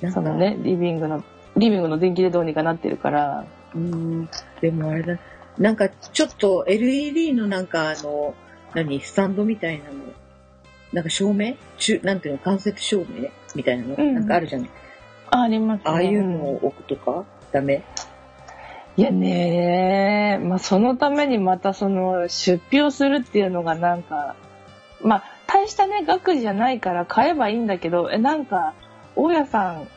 Speaker 3: なんか
Speaker 4: そのね、リビングの、リビングの電気でどうにかなってるから。
Speaker 3: うん。でもあれだ、なんかちょっと LED のなんかあの、何、スタンドみたいなの、なんか照明？中なんていうの、間接照明？みたいなの、
Speaker 4: うん
Speaker 3: なんかあるじゃない？
Speaker 4: あ、ありますね。
Speaker 3: ああいうのを置くとか、ダメ？
Speaker 4: いやねまあそのためにまたその出費をするっていうのがなんか、まあ大したね額じゃないから買えばいいんだけど、え、なんか、大家さん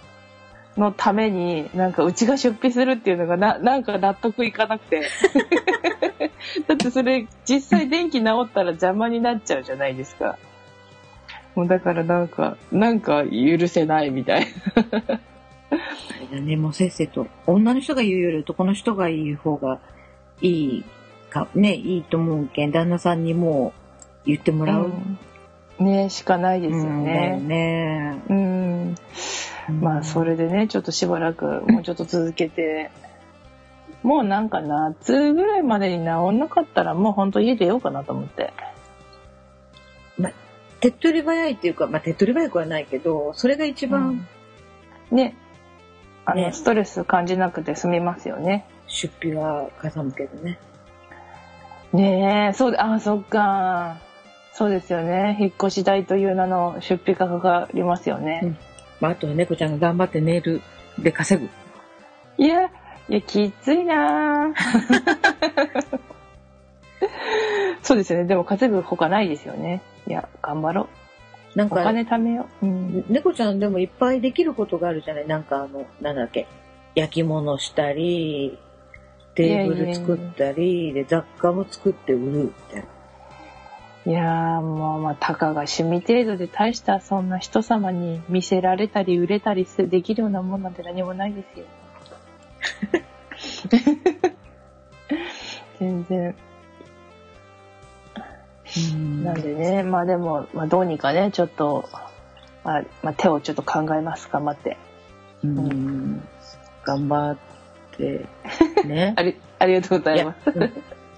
Speaker 4: のためになんかうちが出費するっていうのがな、なんか納得いかなくて。だってそれ実際電気直ったら邪魔になっちゃうじゃないですか。もうだからなんか、なんか許せないみたいな。
Speaker 3: あれだね、もうせっせと。女の人が言うより男の人が言う方がいいか、ね、いいと思うけん、旦那さんにもう言ってもらう。
Speaker 4: うんねしかないですよ
Speaker 3: うん
Speaker 4: ね。
Speaker 3: ね。
Speaker 4: うん。まあ、それでね、ちょっとしばらく、もうちょっと続けて、もうなんか夏ぐらいまでに治んなかったら、もうほんと家出ようかなと思って。
Speaker 3: 手っ取り早いっていうか、まあ、手っ取り早くはないけど、それが一番
Speaker 4: ね。あの、
Speaker 3: ね
Speaker 4: ストレス感じなくて済みますよね。
Speaker 3: 出費はかさむけどね。
Speaker 4: ねえ、そうで、あ、そっか。そうですよね。引っ越し代という名の出費がかかりますよね。
Speaker 3: うんまあ、あとは猫ちゃんが頑張ってネイルで稼ぐ。
Speaker 4: いや、いや、きついなぁ そうですよね。でも稼ぐほかないですよね。いや、頑張ろう。お
Speaker 3: なんか、
Speaker 4: 金貯めよう。うん。
Speaker 3: 猫ちゃんでもいっぱいできることがあるじゃない？なんかあの、なんだっけ？焼き物したり、テーブル作ったり、で、雑貨も作って売るみたいな。
Speaker 4: いやーもう、まあ、たかが趣味程度で大したそんな人様に見せられたり売れたりすできるようなもんなんて何もないですよ。全然。なんでね、まあでも、まあどうにかね、ちょっと、まあ、まあ手をちょっと考えます、頑張って。
Speaker 3: うん。頑張って、ね。
Speaker 4: あり、ありがとうございます。
Speaker 3: うん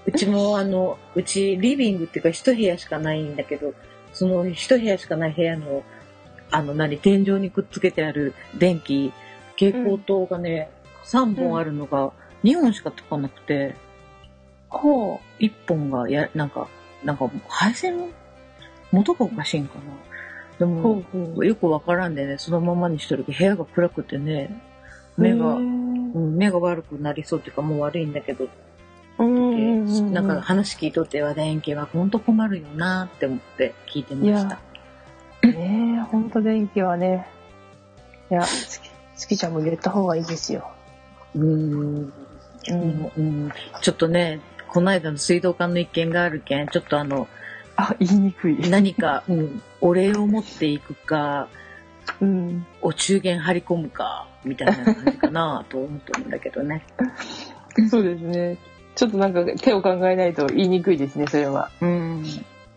Speaker 3: うちもあの、うちリビングっていうか一部屋しかないんだけど、その一部屋しかない部屋の、あの何、天井にくっつけてある電気、蛍光灯がね、3本あるのが2本しかつかなくて、
Speaker 4: ほ
Speaker 3: 1本がや、なんか、なんか配線の元がおかしいんかな。でも。よくわからんでね、そのままにしてるけど、部屋が暗くてね、目が、
Speaker 4: う
Speaker 3: うんん、目が悪くなりそうっていうかもう悪いんだけど。なんか話聞いとっては電気はほんと困るよなって思って聞いてました。
Speaker 4: ねえ、ほんと電気はね。いや、つき、つきちゃんも入れた方がいいですよ。
Speaker 3: うーん
Speaker 4: う。
Speaker 3: うんんちょっとね、この間の水道管の一件があるけん、ちょっとあの、
Speaker 4: あ、言いにくい。
Speaker 3: 何か、うん、お礼を持っていくか、
Speaker 4: うん。
Speaker 3: お中元張り込むか、みたいな感じかなと思ってるんだけどね。
Speaker 4: そうですね。ちょっとなんか手を考えないと言いにくいですね、それは。
Speaker 3: うん。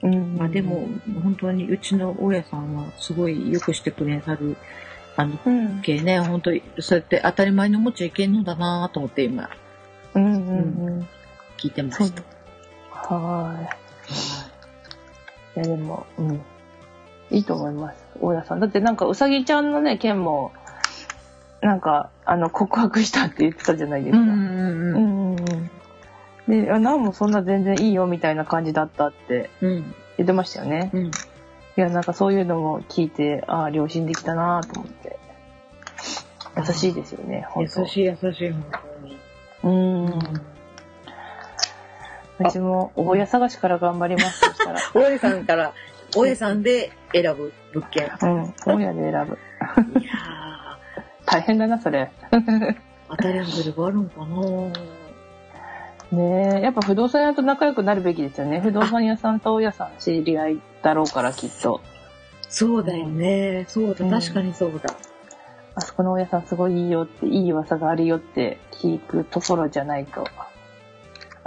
Speaker 4: うん
Speaker 3: まあでも、本当にうちの大家さんはすごいよくしてくれはる、あの、
Speaker 4: うん。
Speaker 3: けね、本当にそうやって当たり前に思っちゃいけんのだなと思って今
Speaker 4: うんうんうん。
Speaker 3: 聞いてました。
Speaker 4: はーい。いやでも、うん。いいと思います。大家さん。だってなんかうさぎちゃんのね、件も、なんか、あの、告白したって言ってたじゃないですか。
Speaker 3: うんうんうん。
Speaker 4: うん。で、あなんもそんな全然いいよみたいな感じだったって
Speaker 3: うん。
Speaker 4: 言ってましたよね。
Speaker 3: うん。
Speaker 4: いや、なんかそういうのも聞いて、ああ、良心できたなと思って。優しいですよね、本当
Speaker 3: 優しい優しい、本当に。
Speaker 4: うん。うちも大家探しから頑張りますとしたら。
Speaker 3: 大家さんから、大家さんで選ぶ物件。
Speaker 4: うん。大家で選ぶ。
Speaker 3: いや
Speaker 4: 大変だな、それ。
Speaker 3: ー、当たり外れがあるんかな
Speaker 4: ねえ、やっぱ不動産屋と仲良くなるべきですよね。不動産屋さんと大家さん知り合いだろうから、きっと。
Speaker 3: そうだよね。そうだ、
Speaker 4: うん
Speaker 3: 確かにそうだ。
Speaker 4: あそこの大家さんすごいいいよって、いい噂があるよって聞くところじゃないと。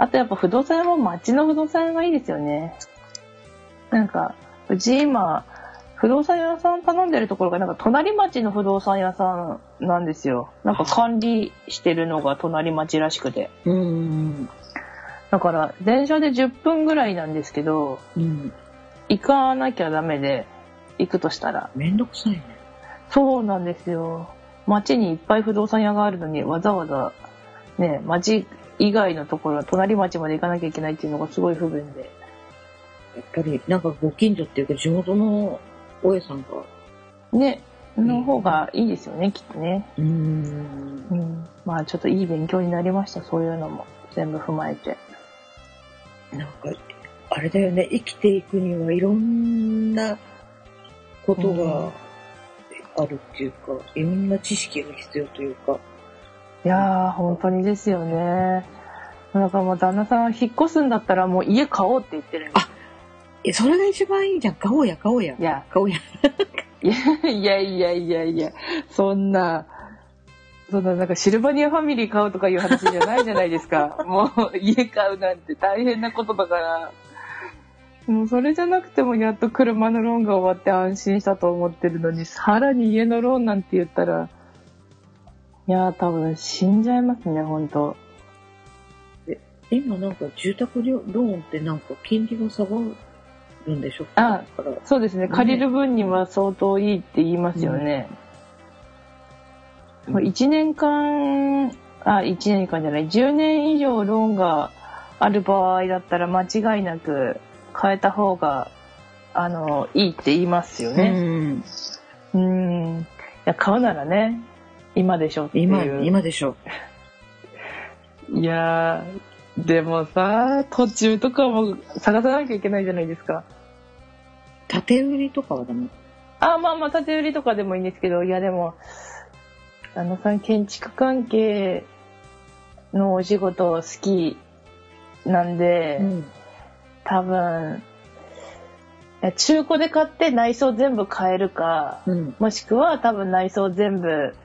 Speaker 4: あとやっぱ不動産屋も町の不動産屋がいいですよね。なんか、うち今、不動産屋さん頼んでるところがなんか隣町の不動産屋さんなんですよ。なんか管理してるのが隣町らしくて。
Speaker 3: うん。
Speaker 4: だから電車で10分ぐらいなんですけど、
Speaker 3: うん。
Speaker 4: 行かなきゃダメで、行くとしたら。
Speaker 3: めんどくさいね。
Speaker 4: そうなんですよ。町にいっぱい不動産屋があるのにわざわざね、町以外のところ、隣町まで行かなきゃいけないっていうのがすごい不便で。
Speaker 3: やっぱり、なんかご近所っていうか地元の大家さんが。
Speaker 4: ね、の方がいいですよね、きっとね。
Speaker 3: うん。
Speaker 4: うん。まあちょっといい勉強になりました、そういうのも。全部踏まえて。
Speaker 3: なんか、あれだよね、生きていくにはいろんなことがあるっていうか、いろんな知識が必要というか。
Speaker 4: いやー、本当にですよね。だからもう旦那さん引っ越すんだったらもう家買おうって言ってるんです。
Speaker 3: え、それが一番いいじゃん。買おうや、買おうや
Speaker 4: い。や、
Speaker 3: 買おうや。
Speaker 4: いやいやいやいやいや、そんな、そんななんかシルバニアファミリー買うとかいう話じゃないじゃないですか。もう家買うなんて大変なことだから。もうそれじゃなくてもやっと車のローンが終わって安心したと思ってるのに、さらに家のローンなんて言ったら、いやー多分死んじゃいますね、ほんと。
Speaker 3: 今なんか住宅ローンってなんか金利が下がるんでしょ？
Speaker 4: あそうですね、借りる分には相当いいって言いますよね。
Speaker 3: うん
Speaker 4: まあ1年間、あ、1年間じゃない、10年以上ローンがある場合だったら間違いなく変えた方が、あの、いいって言いますよ
Speaker 3: う
Speaker 4: ね。
Speaker 3: ん。
Speaker 4: うん。いや、買うならね、今でしょっていう。
Speaker 3: 今、今でしょ。
Speaker 4: いやー、でもさ、途中とかも探さなきゃいけないじゃないですか。
Speaker 3: 建売りとかはダメ？
Speaker 4: あ、まあまあ、建て売りとかでもいいんですけど、いやでも、あのさん、建築関係のお仕事好きなんで、
Speaker 3: ん。
Speaker 4: 多分、中古で買って内装全部変えるか、
Speaker 3: うん。
Speaker 4: もしくは多分内装全部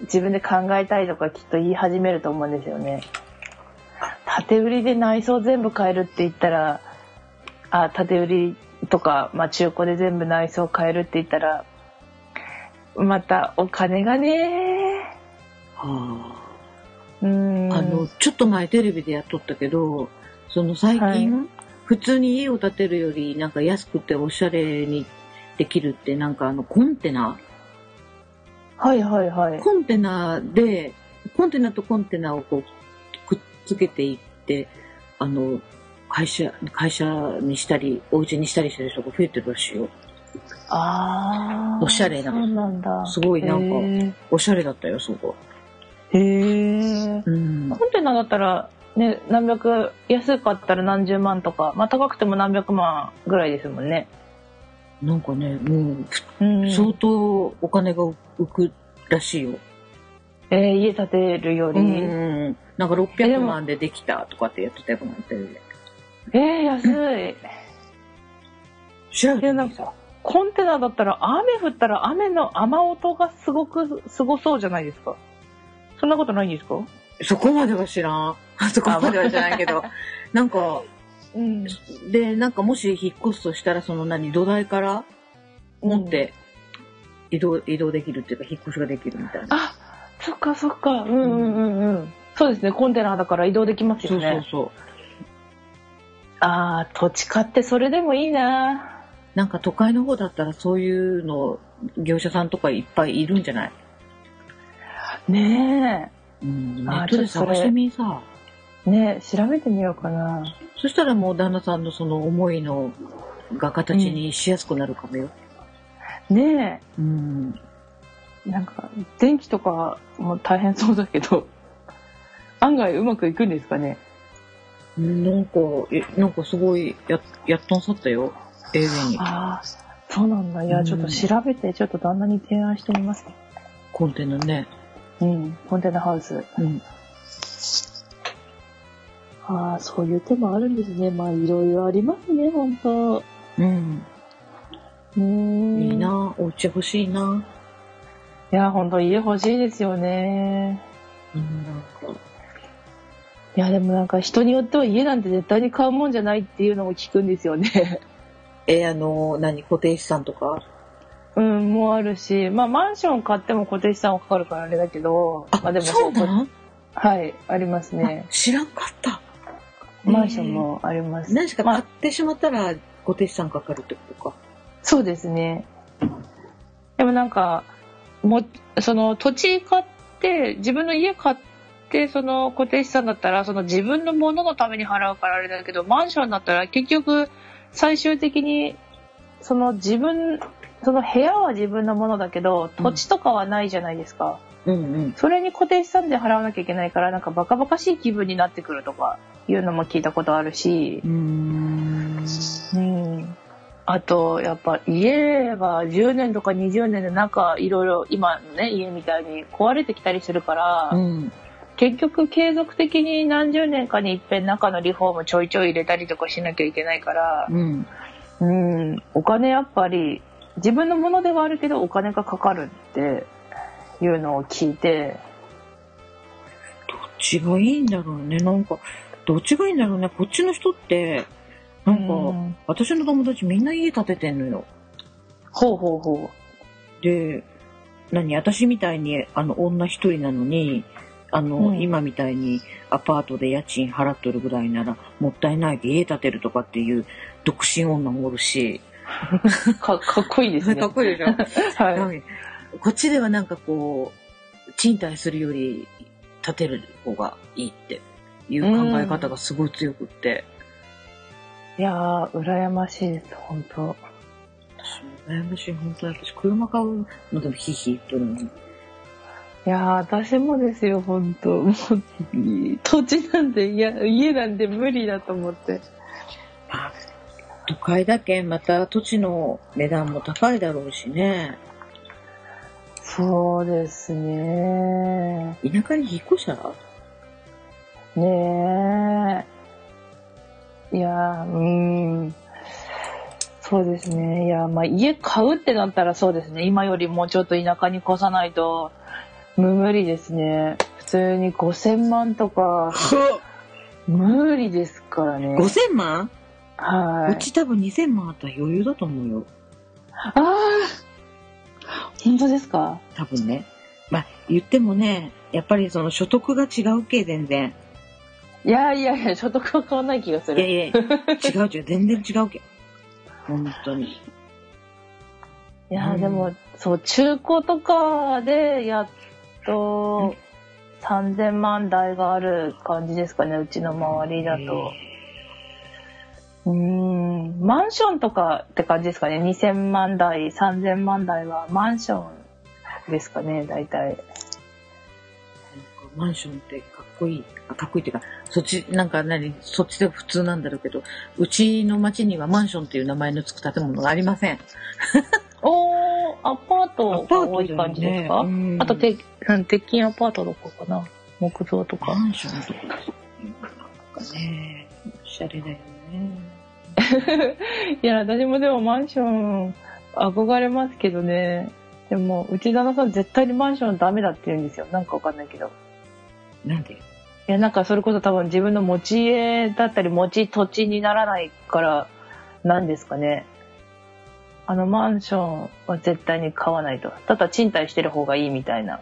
Speaker 4: 自分で考えたいとかきっと言い始めると思うんですよね。建て売りで内装全部変えるって言ったら、あ、建て売りとか、まあ中古で全部内装変えるって言ったら、またお金がね、
Speaker 3: は
Speaker 4: うーん。
Speaker 3: あ。あの、ちょっと前テレビでやっとったけど、その最近、
Speaker 4: はい
Speaker 3: 普通に家を建てるよりなんか安くておしゃれにできるってなんかあのコンテナ
Speaker 4: はいはいはい。
Speaker 3: コンテナで、コンテナとコンテナをこう、くっつけていって、あの、会社、会社にしたり、お家にしたりしてる人が増えてるらしいよ。
Speaker 4: あー。
Speaker 3: おしゃれな
Speaker 4: そうなんだ。
Speaker 3: すごいなんか
Speaker 4: へ
Speaker 3: おしゃれだったよ、そこ。
Speaker 4: ー。へー。
Speaker 3: うん。
Speaker 4: コンテナだったら、ね、何百、安かったら何十万とか、まあ高くても何百万ぐらいですもんね。
Speaker 3: なんかね、もう、
Speaker 4: うん。
Speaker 3: 相当お金が浮くらしいよ。
Speaker 4: えー家建てるより？
Speaker 3: うん。なんか
Speaker 4: えで
Speaker 3: 600
Speaker 4: も
Speaker 3: 万でできたとかってやってたよ、このテレビで。
Speaker 4: えー安い。
Speaker 3: 調べて
Speaker 4: コンテナだったら雨降ったら雨の雨音がすごく、すごそうじゃないですか。そんなことないんですか？
Speaker 3: そこまでは知らん。そこまでは知らないけど、なんか、
Speaker 4: うん。
Speaker 3: で、なんかもし引っ越すとしたら、その何、土台から持って移動、移動できるっていうか、引っ越しができるみたいな。
Speaker 4: あ、そっかそっか。うんうんうんうん。そうですね。コンテナだから移動できます
Speaker 3: そう
Speaker 4: よね。
Speaker 3: そうそう。
Speaker 4: ああ、土地買ってそれでもいいな。
Speaker 3: なんか都会の方だったらそういうの、業者さんとかいっぱいいるんじゃない？
Speaker 4: ね
Speaker 3: うん、ネットで探してみさ。
Speaker 4: え。ねえ、調べてみようかな。
Speaker 3: そしたらもう旦那さんのその思いのが形にしやすくなるかもよ。
Speaker 4: ね
Speaker 3: うん。
Speaker 4: え、なんか、電気とかも大変そうだけど、案外うまくいくんですかね。
Speaker 3: なんか、え、なんかすごい、や、やっとんさったよ。永遠に。
Speaker 4: ああ、そうなんだ。いや、
Speaker 3: うん
Speaker 4: ちょっと調べて、ちょっと旦那に提案してみますね。
Speaker 3: コンテナね。
Speaker 4: うん、コンテナハウス。
Speaker 3: うん。
Speaker 4: ああ、そういう手もあるんですね。まあ、いろいろありますね、本当
Speaker 3: うん。
Speaker 4: うーん。
Speaker 3: いい。な。お家欲しいな。
Speaker 4: いや、本当家欲しいですよね。
Speaker 3: うん、なんか。
Speaker 4: いや、でもなんか人によっては家なんて絶対に買うもんじゃないっていうのも聞くんですよね。
Speaker 3: え、あの、何、固定資産とか？
Speaker 4: うん、もあるし、まあ、マンション買っても固定資産はかかるからあれだけど、
Speaker 3: あ、
Speaker 4: まあでも
Speaker 3: そうなん？
Speaker 4: はい、ありますね。
Speaker 3: 知らんかった。
Speaker 4: マンションもあります。
Speaker 3: 何しか
Speaker 4: まあ、
Speaker 3: 買ってしまったら固定資産かかるってことか。
Speaker 4: そうですね。でもなんか、も、その土地買って、自分の家買って、その固定資産だったら、その自分のもののために払うからあれだけど、マンションだったら結局、最終的に、その自分、その部屋は自分のものだけど、土地とかはないじゃないですか。
Speaker 3: うんうん。
Speaker 4: それに固定資産で払わなきゃいけないから、なんかバカバカしい気分になってくるとか、いうのも聞いたことあるし
Speaker 3: う、ーん。
Speaker 4: うん。あと、やっぱ家が10年とか20年でなんかいろいろ今のね、家みたいに壊れてきたりするから、
Speaker 3: うん。
Speaker 4: 結局継続的に何十年かに一遍中のリフォームちょいちょい入れたりとかしなきゃいけないから、
Speaker 3: うん。
Speaker 4: うん、お金やっぱり自分のものではあるけどお金がかかるっていうのを聞いて、
Speaker 3: どっちがいいんだろうね。なんか、どっちがいいんだろうね。こっちの人って、なんか、
Speaker 4: うん
Speaker 3: 私の友達みんな家建ててんのよ。
Speaker 4: ほうほうほ
Speaker 3: で、何私みたいに、あの、女一人なのに、あの、
Speaker 4: うん
Speaker 3: 今みたいにアパートで家賃払っとるぐらいなら、もったいないで家建てるとかっていう独身女もおるし。
Speaker 4: う。かかっこいいですね。
Speaker 3: かっこいいでしょ？
Speaker 4: はい。
Speaker 3: はいこっちではなんかこう、賃貸するより建てる方がいいっていう考え方がすごい強くって、
Speaker 4: いやー、羨ましいです、本当
Speaker 3: 私も悩むし、本当に私車買うのでもヒーヒー言っとるのに。
Speaker 4: いやー、私もですよ、本当もう、土地なんて、いや、家なんて無理だと思って。
Speaker 3: まあ、都会だけんまた土地の値段も高いだろうしね。
Speaker 4: そうですね。
Speaker 3: 田舎に引っ越した？ら
Speaker 4: ねえ。いやー、うーん。そうですね。いや、まあ、家買うってなったらそうですね。今よりもうちょっと田舎に越さないと、無無理ですね。普通に5000万とか、無理ですからね。
Speaker 3: 5000万、
Speaker 4: はい。
Speaker 3: うち多分2000万あったら余裕だと思うよ。
Speaker 4: ああ本当ですか？
Speaker 3: 多分ね。まあ、言ってもね、やっぱりその所得が違うけ、全然。
Speaker 4: いやいやいや、所得は変わんない気がする。
Speaker 3: いやいや、違う違う、全然違うけ。本当に。
Speaker 4: いや、
Speaker 3: うん
Speaker 4: でも、そう、中古とかで、やっと、3000万台がある感じですかね、うちの周りだと。うーん、マンションとかって感じですかね、2000万台、3000万台はマンションですかね、大体。
Speaker 3: マンションってかっこいい。あかっこいいっていうか、そっち、なんか何、そっちで普通なんだろうけど、うちの町にはマンションっていう名前のつく建物がありません。
Speaker 4: おー、アパートが多い感じですか、
Speaker 3: うん
Speaker 4: あと、鉄うん鉄筋アパートとかかな木造とか。
Speaker 3: マンションとか、なんかね、おしゃれだよね。
Speaker 4: いや、私もでもマンション憧れますけどね。でも、うち旦那さん絶対にマンションダメだって言うんですよ。なんかわかんないけど。
Speaker 3: なんで？
Speaker 4: いや、なんかそれこそ多分自分の持ち家だったり持ち土地にならないから、なんですかね。あのマンションは絶対に買わないと。ただ賃貸してる方がいいみたいな。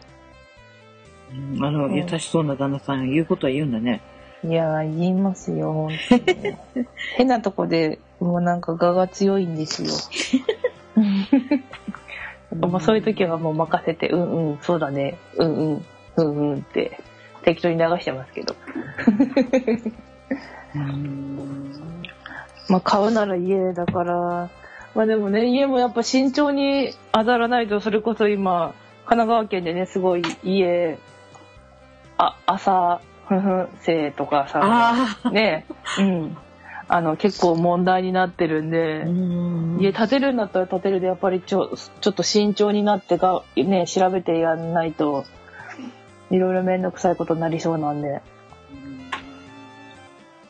Speaker 3: うんあの、
Speaker 4: うん
Speaker 3: 優しそうな旦那さん、言うことは言うんだね。
Speaker 4: いやー、言いますよ、本当に変なとこで、もうなんか我が強いんですよ。まあそういう時はもう任せて、うんうん、そうだね、うんうん、うんうんって適当に流してますけど。
Speaker 3: うん。
Speaker 4: まあ買うなら家だから、まあでもね、家もやっぱ慎重に当たらないと、それこそ今、神奈川県でね、すごい家、あ、朝生とかさ。ね、うん。あの、結構問題になってるんで、
Speaker 3: うん
Speaker 4: 家建てるんだったら建てるで、やっぱりちょ、ちょっと慎重になってが、ね、調べてやんないと、いろいろめんどくさいことになりそうなんで。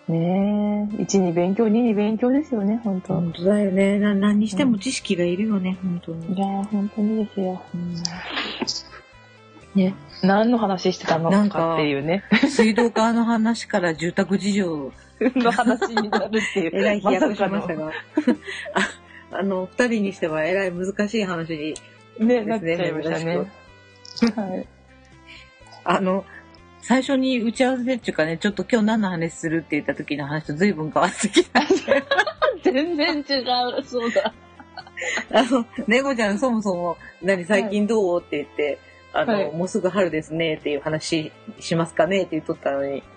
Speaker 4: ねえ、1に勉強、2に勉強ですよね、本当。
Speaker 3: 本当だよね。な何にしても知識がいるよね、本当に。
Speaker 4: いやー、本当にですよ。
Speaker 3: うん
Speaker 4: ね。何の話してたの
Speaker 3: なんか
Speaker 4: かっていうね。
Speaker 3: 水道管の話から住宅事情、
Speaker 4: の話になるっていう。
Speaker 3: えらい飛躍しました
Speaker 4: の。
Speaker 3: が。ああの、二人にしてはえらい難しい話に、
Speaker 4: ね、
Speaker 3: ね
Speaker 4: なっちゃいましたね。はい。
Speaker 3: あの、最初に打ち合わせっていうかね、ちょっと今日何の話するって言った時の話と随分変わってきた。
Speaker 4: 全然違う、そうだ。
Speaker 3: あの、猫ちゃんそもそも、何最近どう？って言って、あの、
Speaker 4: はい
Speaker 3: もうすぐ春ですねっていう話しますかねって言っとったのに。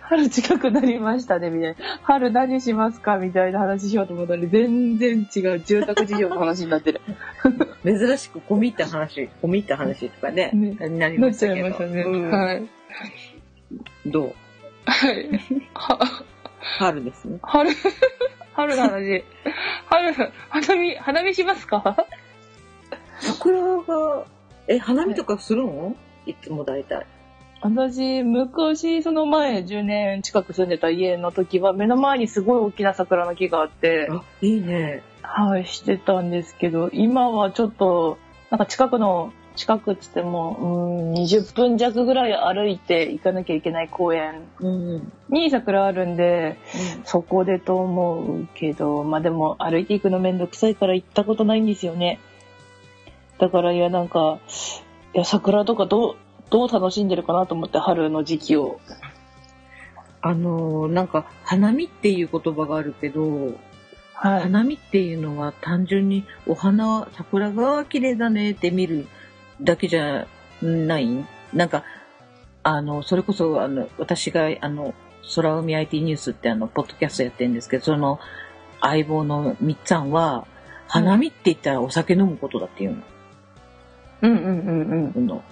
Speaker 4: 春近くなりましたね、みたいな。春何しますかみたいな話しようと思ったのに、全然違う住宅事情の話になってる。
Speaker 3: 珍しく込み入った話、込み入った話とかね、
Speaker 4: ね
Speaker 3: になり
Speaker 4: なっち
Speaker 3: ましたけど。
Speaker 4: ゃいましたね。
Speaker 3: うん
Speaker 4: はい。
Speaker 3: どう？
Speaker 4: はい。は
Speaker 3: 春ですね。
Speaker 4: 春、春の話。春、花見、花見しますか？
Speaker 3: 桜が、え、花見とかするの、い、つも大体。
Speaker 4: 私、昔、その前、10年近く住んでた家の時は、目の前にすごい大きな桜の木があって、
Speaker 3: あ、いいね。
Speaker 4: はい、してたんですけど、今はちょっと、なんか近くの、近くっつっても、うん、20分弱ぐらい歩いて行かなきゃいけない公園
Speaker 3: うん。うん。
Speaker 4: に桜あるんで、そこでと思うけど、まあでも歩いていくのめんどくさいから行ったことないんですよね。だからいやなんか、いや桜とかどう、どう楽しんでるかなと思って春の時期を。
Speaker 3: あのーなんか、花見っていう言葉があるけど、
Speaker 4: はい。
Speaker 3: 花見っていうのは単純にお花、桜が綺麗だねって見るだけじゃない？なんか、あの、それこそ、あの、私が、あの、空海 IT ニュースってあの、ポッドキャストやってるんですけど、その、相棒のみっつぁんは、花見って言ったらお酒飲むことだっていうの。
Speaker 4: うんうんうんうん。
Speaker 3: の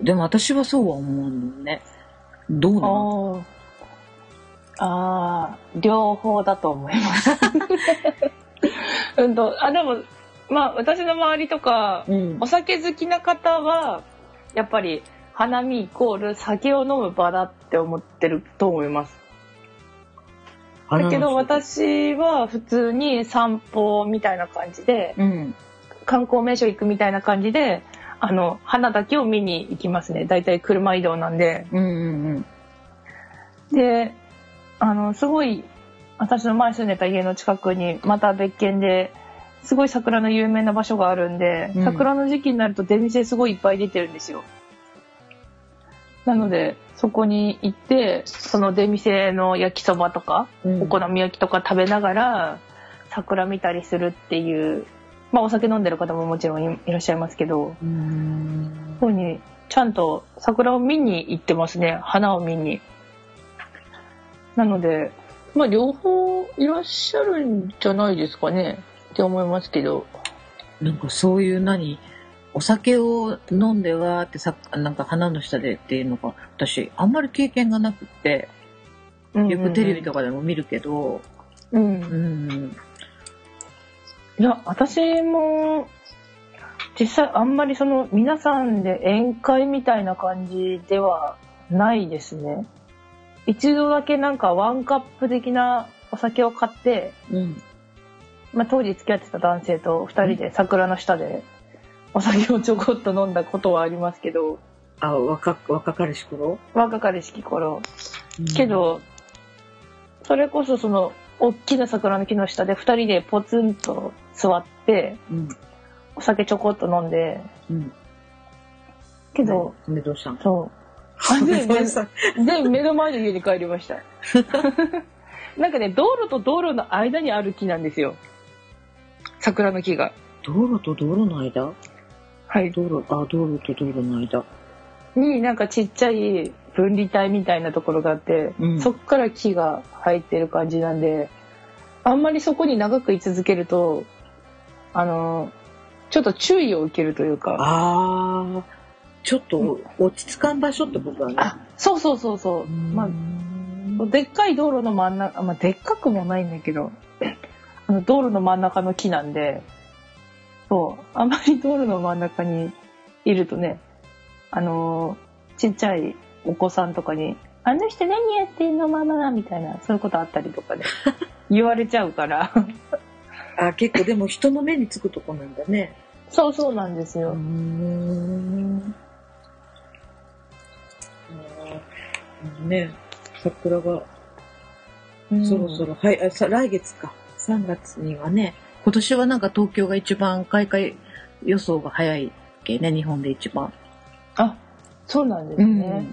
Speaker 3: でも私はそうは思うのね。どうなの？
Speaker 4: ああ、両方だと思います。うんと、あ、でも、まあ、私の周りとか、
Speaker 3: うん
Speaker 4: お酒好きな方は、やっぱり、花見イコール酒を飲む場だって思ってると思います。だけど、私は普通に散歩みたいな感じで、
Speaker 3: うん。
Speaker 4: 観光名所行くみたいな感じで、あの、花だけを見に行きますね。だいたい車移動なんで。
Speaker 3: うんうん
Speaker 4: で、あの、すごい、私の前住んでた家の近くに、また別件で、すごい桜の有名な場所があるんで、
Speaker 3: うん
Speaker 4: 桜の時期になると出店すごいいっぱい出てるんですよ。なので、そこに行って、その出店の焼きそばとか、
Speaker 3: うん。
Speaker 4: お好み焼きとか食べながら、桜見たりするっていう、まあお酒飲んでる方ももちろんいいらっしゃいますけど、
Speaker 3: うーん。
Speaker 4: こうに、ちゃんと桜を見に行ってますね。花を見に。なので、まあ両方いらっしゃるんじゃないですかね。って思いますけど。
Speaker 3: なんかそういう何？お酒を飲んでわーってさ、なんか花の下でっていうのが、私、あんまり経験がなくって、よくテレビと
Speaker 4: か。
Speaker 3: かでも見るけど、
Speaker 4: うん
Speaker 3: う。ん。
Speaker 4: いや、私も、実際あんまりその皆さんで宴会みたいな感じではないですね。一度だけなんかワンカップ的なお酒を買って、
Speaker 3: うん。
Speaker 4: まあ、当時付き合ってた男性と二人で桜の下でお酒をちょこっと飲んだことはありますけど、
Speaker 3: あ、若、若かりし頃？
Speaker 4: 若かりしき頃。け、ど、それこそその、大きな桜の木の下で二人でポツンと座って、
Speaker 3: うん。
Speaker 4: お酒ちょこっと飲んで、
Speaker 3: うん。
Speaker 4: けど、
Speaker 3: で、どうしたん
Speaker 4: そう。あでで、目の前の家に帰りました。なんかね、道路と道路の間にある木なんですよ。桜の木が。
Speaker 3: 道路と道路の間？
Speaker 4: はい。
Speaker 3: 道路、あ、道路と道路の間。
Speaker 4: になんかちっちゃい分離帯みたいなところがあって、
Speaker 3: うん。
Speaker 4: そっから木が生えてる感じなんで、あんまりそこに長く居続けると、あの、ちょっと注意を受けるというか、
Speaker 3: あちょっと落ち着かん場所ってことだね。
Speaker 4: あ、そうそうそうそう。まあ、でっかい道路の真ん中、まあ、でっかくもないんだけど、あの道路の真ん中の木なんで、そう、あまり道路の真ん中にいるとね、あのーちっちゃいお子さんとかに、あの人何やってんのママみたいな、そういうことあったりとかで、言われちゃうから。
Speaker 3: あ、結構でも人の目につくとこなんだね。
Speaker 4: そうそうなんですよ。
Speaker 3: ん。ね桜がそろそろ、はい、あさ来月か。3月にはね、今年はなんか東京が一番開花予想が早いっけね、日本で一番。
Speaker 4: あ、そうなんですね。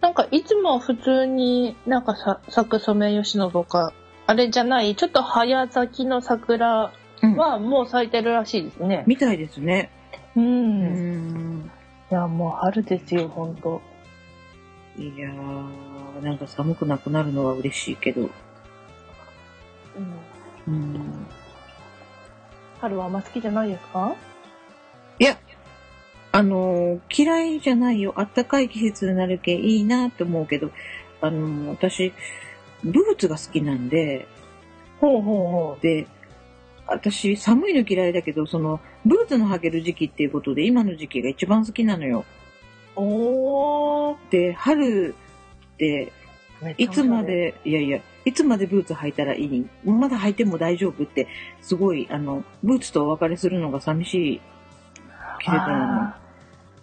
Speaker 4: なんかいつも普通になんかさ咲くソメイヨシノとか、あれじゃない、ちょっと早咲きの桜
Speaker 3: うん
Speaker 4: はもう咲いてるらしいですね。
Speaker 3: みたいですね。
Speaker 4: う。
Speaker 3: うんん。
Speaker 4: いや、もう春ですよ、ほんと。
Speaker 3: いやー、なんか寒くなくなるのは嬉しいけど。うん。
Speaker 4: 春はあんま好きじゃないですか？
Speaker 3: いや、あのー嫌いじゃないよ。あったかい季節になるけいいなって思うけど、あのー私、ブーツが好きなんで、
Speaker 4: ほうほうほ
Speaker 3: で、私、寒いの嫌いだけど、その、ブーツの履ける時期っていうことで、今の時期が一番好きなのよ。
Speaker 4: う。おー。
Speaker 3: で、春って、いつまで、いやいや、いつまでブーツ履いたらいい？まだ履いても大丈夫って、すごい、あの、ブーツとお別れするのが寂しい季節な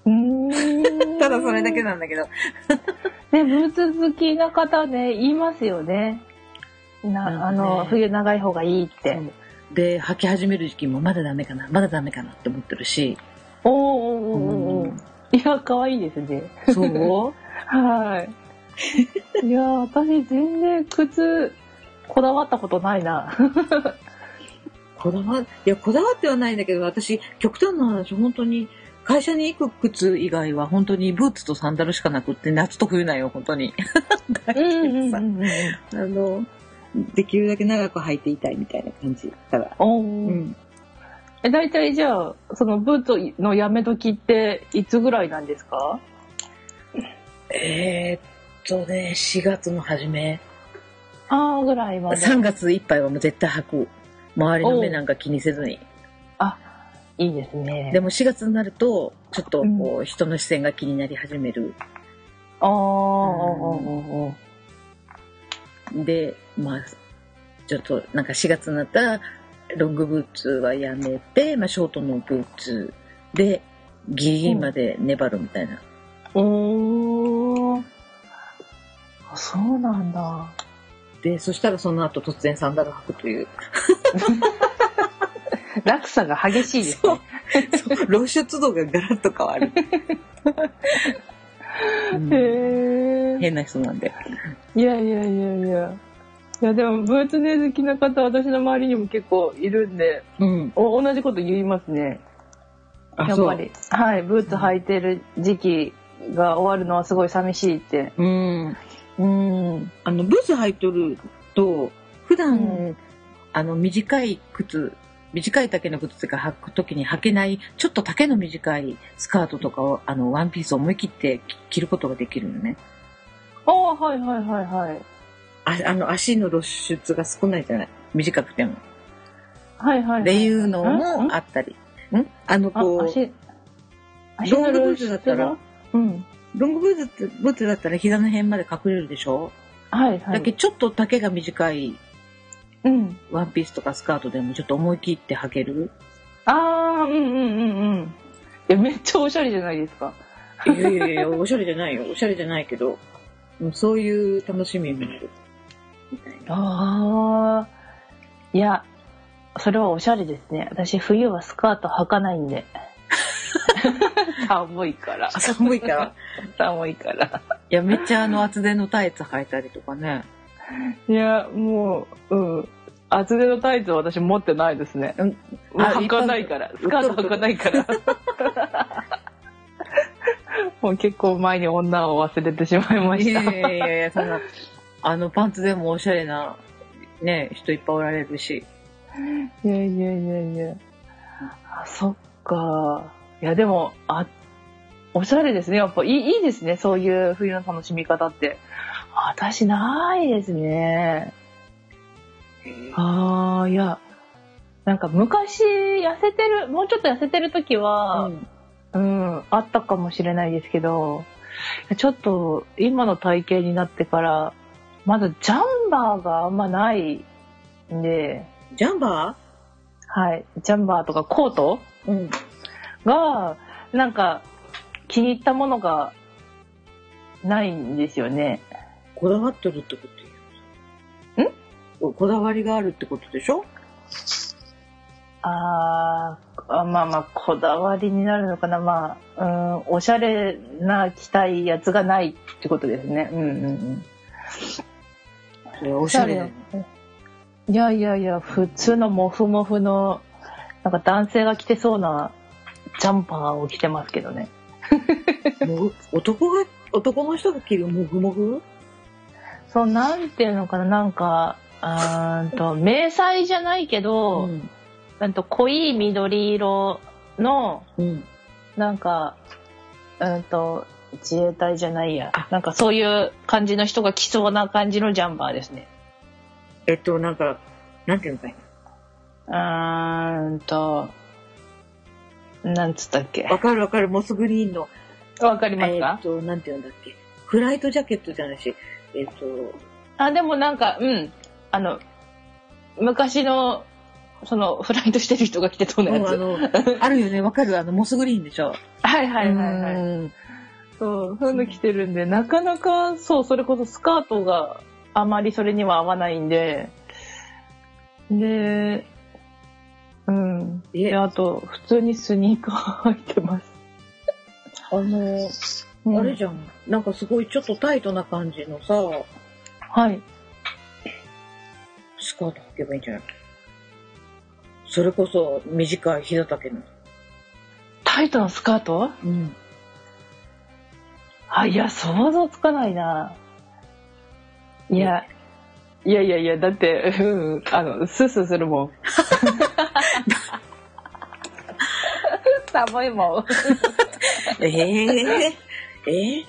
Speaker 4: あーうーん
Speaker 3: の。ただそれだけなんだけど。
Speaker 4: ね、ブーツ好きな方ね、言いますよね。な、あの、冬長い方がいいって。
Speaker 3: で、履き始める時期もまだダメかな、まだダメかなって思ってるし。
Speaker 4: おーおーおーおーおーいや、可愛いですね。
Speaker 3: そう？
Speaker 4: はい。いや、私全然靴、こだわったことないな。
Speaker 3: こだわ、いや、こだわってはないんだけど、私、極端な話、本当に、会社に行く靴以外は本当にブーツとサンダルしかなくって、夏と冬なんよ、本当に。だけどさ、
Speaker 4: ん。
Speaker 3: あの、できるだけ長く履いていたいみたいな感じから。うん。
Speaker 4: え、大体じゃあ、そのブーツのやめ時っていつぐらいなんですか？
Speaker 3: えーっとね、4月の初め。
Speaker 4: ああ、ぐらいまで。
Speaker 3: 3月いっぱいはもう絶対履く。周りの目なんか気にせずに。
Speaker 4: あ、いいですね。
Speaker 3: でも4月になると、ちょっとこう、人の視線が気になり始める。
Speaker 4: ああ、うん
Speaker 3: で、まあ、ちょっとなんか4月になったら、ロングブーツはやめて、まあ、ショートのブーツで、ギリギリまで粘るみたいな。
Speaker 4: おー。あそうなんだ。
Speaker 3: で、そしたらその後突然サンダル履くという。
Speaker 4: 落差が激しいですね。。
Speaker 3: 露出度がガラッと変わる。うん
Speaker 4: へえ。
Speaker 3: 変な人なんで。
Speaker 4: いやいやいやいや。いやでもブーツね好きな方私の周りにも結構いるんで
Speaker 3: うん。
Speaker 4: お同じこと言いますね。やっぱりはいブーツ履いてる時期が終わるのはすごい寂しいって
Speaker 3: うん。
Speaker 4: うん。
Speaker 3: あの、ブーツ履いとると、普段、
Speaker 4: うん。
Speaker 3: あの、短い靴、短い丈の靴とか履くときに履けない、ちょっと丈の短いスカートとかを、あの、ワンピースを思い切って着ることができるのね。
Speaker 4: ああはいはいはいはい。
Speaker 3: ああの、足の露出が少ないじゃない？短くても。
Speaker 4: はいはいはい
Speaker 3: っていうの
Speaker 4: ん？
Speaker 3: もあったり。ん？あの、
Speaker 4: あ
Speaker 3: こう、ロングブーツだったら？
Speaker 4: うん
Speaker 3: ロングブーツブーツだったら膝の辺まで隠れるでしょ、
Speaker 4: はいはい。
Speaker 3: だけどちょっと丈が短い
Speaker 4: うん。
Speaker 3: ワンピースとかスカートでもちょっと思い切って履ける？
Speaker 4: ああうんうんうんうん。いやめっちゃおしゃれじゃないですか。
Speaker 3: いやいやいや、おしゃれじゃないよ。おしゃれじゃないけど、うんそういう楽しみもある。
Speaker 4: ああいやそれはおしゃれですね。私冬はスカート履かないんで寒いから
Speaker 3: 寒いから？
Speaker 4: 寒いから
Speaker 3: いや、めっちゃあの厚手のタイツ履いたりとかね。
Speaker 4: いやもううん厚手のタイツは私持ってないですね。
Speaker 3: うん
Speaker 4: 履かないから。スカート履かないから。もう結構前に女を忘れてしまいま
Speaker 3: い
Speaker 4: した。
Speaker 3: やいやいやいや、その、あのパンツでもおしゃれな、ね、人いっぱいおられるし。
Speaker 4: いやいやいやいや。あ、そっか。いやでも、あ、おしゃれですね。やっぱいいいいですね。そういう冬の楽しみ方って。私ないですね。ああ、いや、なんか昔痩せてる、もうちょっと痩せてる時は、うん、あったかもしれないですけど、ちょっと今の体型になってから、まずジャンバーがあんまないんで、
Speaker 3: ジャンバ
Speaker 4: はい、ジャンバーとかコート？
Speaker 3: ーうん。
Speaker 4: が、なんか気に入ったものがないんですよね。
Speaker 3: こだわってるってことよ。ん？こだわりがあるってことでしょ？
Speaker 4: あーあ、まあまあ、こだわりになるのかな。まあ、うん、おしゃれな着たいやつがないってことですね。うんうんうん。
Speaker 3: おしゃれ。
Speaker 4: いやいやいや、普通のモフモフの、なんか男性が着てそうなジャンパーを着てますけどね。
Speaker 3: もう男が、男の人が着るもぐもぐ？
Speaker 4: そう、なんていうのかな、なんか、あーんと、迷彩じゃないけど、
Speaker 3: ん。
Speaker 4: なんと濃い緑色の、
Speaker 3: うん。
Speaker 4: なんか、うんと、自衛隊じゃないや
Speaker 3: あ。
Speaker 4: なんかそういう感じの人が着そうな感じのジャンパーですね。
Speaker 3: えっと、なんか、なんていうのか
Speaker 4: うーんと、なんつったっけ？
Speaker 3: な。わかるわかる、モスグリーンの。
Speaker 4: わかります
Speaker 3: え
Speaker 4: か
Speaker 3: っ、と、なんていうんだっけ？フライトジャケットじゃないし、えっと、
Speaker 4: あ、でもなんか、うん。あの、昔の、その、フライトしてる人が着てそうなやつ。
Speaker 3: あの、あるよね、わかる、あの、モスグリーンでしょ？
Speaker 4: はいはいはいはい。
Speaker 3: うん
Speaker 4: そう、そういうの着てるんで、なかなか、そう、それこそスカートがあまりそれには合わないんで、で、うん。
Speaker 3: え
Speaker 4: で、あと、普通にスニーカー 履いてます。
Speaker 3: あの、
Speaker 4: うん
Speaker 3: あれじゃん。なんかすごいちょっとタイトな感じのさ、
Speaker 4: はい。
Speaker 3: スカート履けばいいんじゃない？それこそ短い膝丈の。
Speaker 4: タイトなスカート？
Speaker 3: うん。
Speaker 4: あ、いや、想像つかないな。いや、いやいやいや、だって、うん、あの、スースーするもん。寒いもん。
Speaker 3: ええええ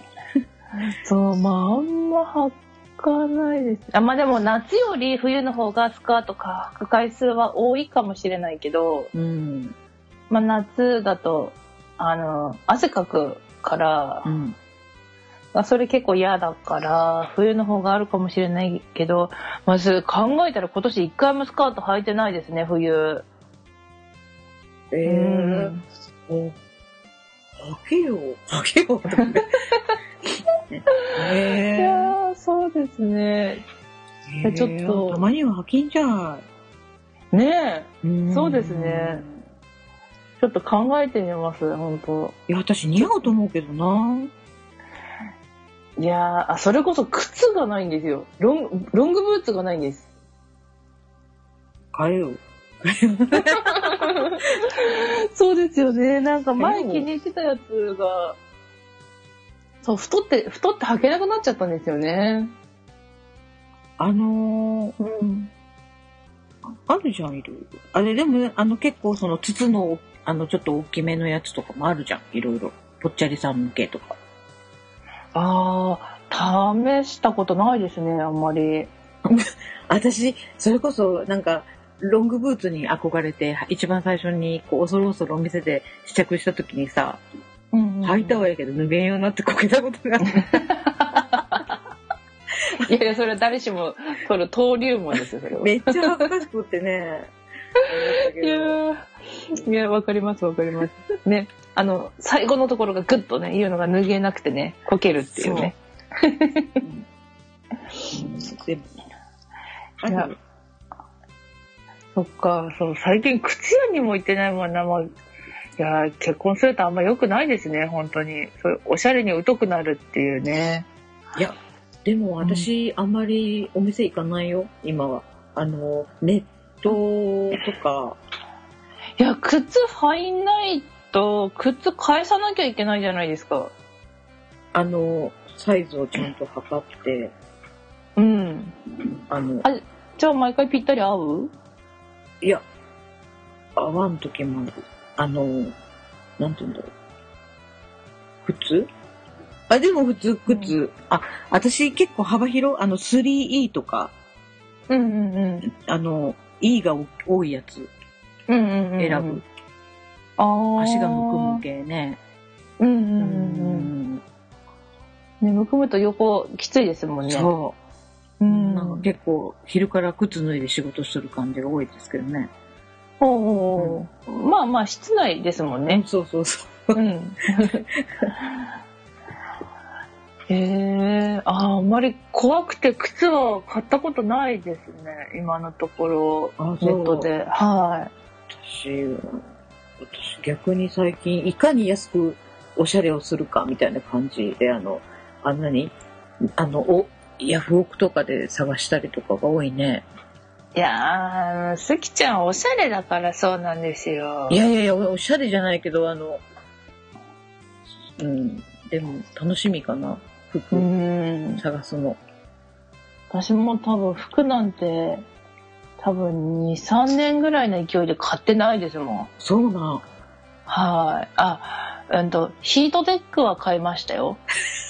Speaker 4: そう、まあ、あんま履かないです。あ、まあでも夏より冬の方がスカートか履く回数は多いかもしれないけど、
Speaker 3: うん。
Speaker 4: まあ夏だと、あの、汗かくから
Speaker 3: う、ん。
Speaker 4: まあそれ結構嫌だから、冬の方があるかもしれないけど、まず考えたら今年一回もスカート履いてないですね、冬。
Speaker 3: え
Speaker 4: う
Speaker 3: え
Speaker 4: ん
Speaker 3: お履けよ。履けよ。と思って
Speaker 4: い
Speaker 3: え
Speaker 4: やー、そうですね。
Speaker 3: え
Speaker 4: ちょっと
Speaker 3: たまには履きんじゃな
Speaker 4: ねえ。
Speaker 3: い。ん
Speaker 4: そうですね。ちょっと考えてみます、本当
Speaker 3: いや、私似合うと思うけどな。
Speaker 4: いやーあ、それこそ靴がないんですよ。ロンロングブーツがないんです。
Speaker 3: 買えよ。
Speaker 4: そうですよね。なんか前気に入ってたやつが、そう、太って、太って履けなくなっちゃったんですよね。
Speaker 3: あのー、
Speaker 4: うん。
Speaker 3: あるじゃん、いろいろ。あれ、でも、あの、結構その筒の、あの、ちょっと大きめのやつとかもあるじゃん、いろいろ。ぽっちゃりさん向けとか。
Speaker 4: ああ、試したことないですね、あんまり。
Speaker 3: 私、それこそ、なんか、ロングブーツに憧れて、一番最初に、こう、恐る恐るお店で試着した時にさ、
Speaker 4: うん
Speaker 3: 履いたはいいけど、脱げんようになってこけたことがあって。
Speaker 4: いやいや、それは誰しも、これ登竜門ですよ、それは。
Speaker 3: めっちゃ恥ずかしくってね。
Speaker 4: いやーいや、わかります、わかります。ね。あの、最後のところがグッとね、言うのが脱げなくてね、こけるっていうね。
Speaker 3: であ
Speaker 4: いや
Speaker 3: る
Speaker 4: そっか、そう、最近靴屋にも行ってないもんな、もう。いやー、結婚するとあんま良くないですね、本当に。そういうおしゃれに疎くなるっていうね。
Speaker 3: いや、でも私、あんまりお店行かないよ、今は。あの、ネットとか、
Speaker 4: いや、靴入んないと、靴返さなきゃいけないじゃないですか。
Speaker 3: あの、サイズをちゃんと測って、
Speaker 4: うん。
Speaker 3: あの、
Speaker 4: あじゃあ毎回ぴったり合う？
Speaker 3: いや、合わん時もある。あの、なんて言うんだろう。靴？あ、でも普通靴。あ、私結構幅広、あの 3E とか、
Speaker 4: うんうんうん。
Speaker 3: あの、E が多いやつ
Speaker 4: うんうんうん。
Speaker 3: 選ぶ。。
Speaker 4: ああ。
Speaker 3: 足がむくむ系ね。う
Speaker 4: うんうんうんうん。
Speaker 3: ん。
Speaker 4: ね、むくむと横きついですもんね。
Speaker 3: そう。
Speaker 4: うん。
Speaker 3: なんか結構昼から靴脱いで仕事する感じが多いですけどね。
Speaker 4: ほうほうほうまあまあ、室内ですもんね。
Speaker 3: そうそうそう。
Speaker 4: うん。へえああ、あんまり怖くて靴は買ったことないですね。今のところ、
Speaker 3: あ
Speaker 4: ネットで。は
Speaker 3: 私、私逆に最近いかに安くおしゃれをするかみたいな感じで、あの、あんなに、あの、お、ヤフオクとかで探したりとかが多いね。
Speaker 4: い。いやー、すきちゃんおしゃれだからそうなんですよ。
Speaker 3: いやいやいや、おしゃれじゃないけど、あの、うん、でも楽しみかな。
Speaker 4: う
Speaker 3: 服
Speaker 4: ん。
Speaker 3: 探すの。
Speaker 4: 私も多分服なんて、多分2、3年ぐらいの勢いで買ってないですもん。
Speaker 3: そうなん。
Speaker 4: はい。あ、うんと、ヒートテックは買いましたよ。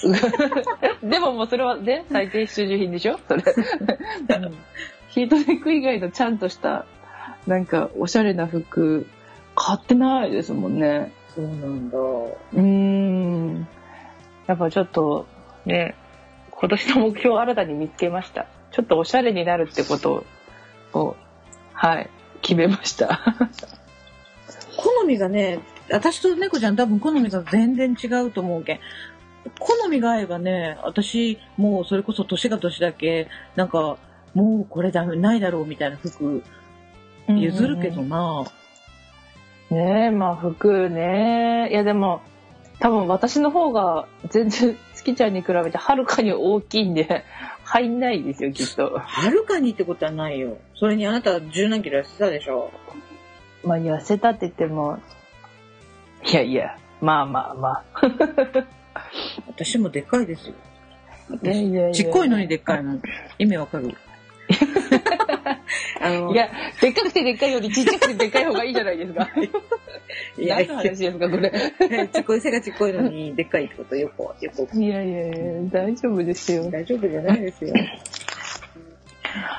Speaker 4: でももうそれはね、最低必需品でしょ？それ、うんヒートテック以外のちゃんとした、なんか、おしゃれな服、買ってないですもんね。
Speaker 3: そうなんだ。
Speaker 4: うーん。やっぱちょっと、ね、今年の目標を新たに見つけました。ちょっとおしゃれになるってことを、はい、決めました。
Speaker 3: 好みがね、私と猫ちゃん多分好みが全然違うと思うけん。好みが合えばね、私、もうそれこそ年が年だけ、なんか、もうこれダメ、ないだろうみたいな服譲るけどな。
Speaker 4: ねえ、まあ服ね。いやでも、多分私の方が全然月ちゃんに比べてはるかに大きいんで、入んないですよ、きっと。
Speaker 3: はるかにってことはないよ。それにあなた十何キロ痩せたでしょ？
Speaker 4: まあ痩せたって言っても、いやいや、まあまあまあ。
Speaker 3: 私もでっかいですよ。
Speaker 4: いやいやいや
Speaker 3: ちっこいのにでっかいの。意味わかる？あの
Speaker 4: いや、でっかくてでっかいよりちっちゃくてでっかい方がいいじゃないですか。
Speaker 3: いや
Speaker 4: 何の話ですか、これ。
Speaker 3: ちっこい背がちっこいのにでっかいってことよく、よく。
Speaker 4: いやいやいや、大丈夫ですよ。
Speaker 3: 大丈夫じゃないですよ。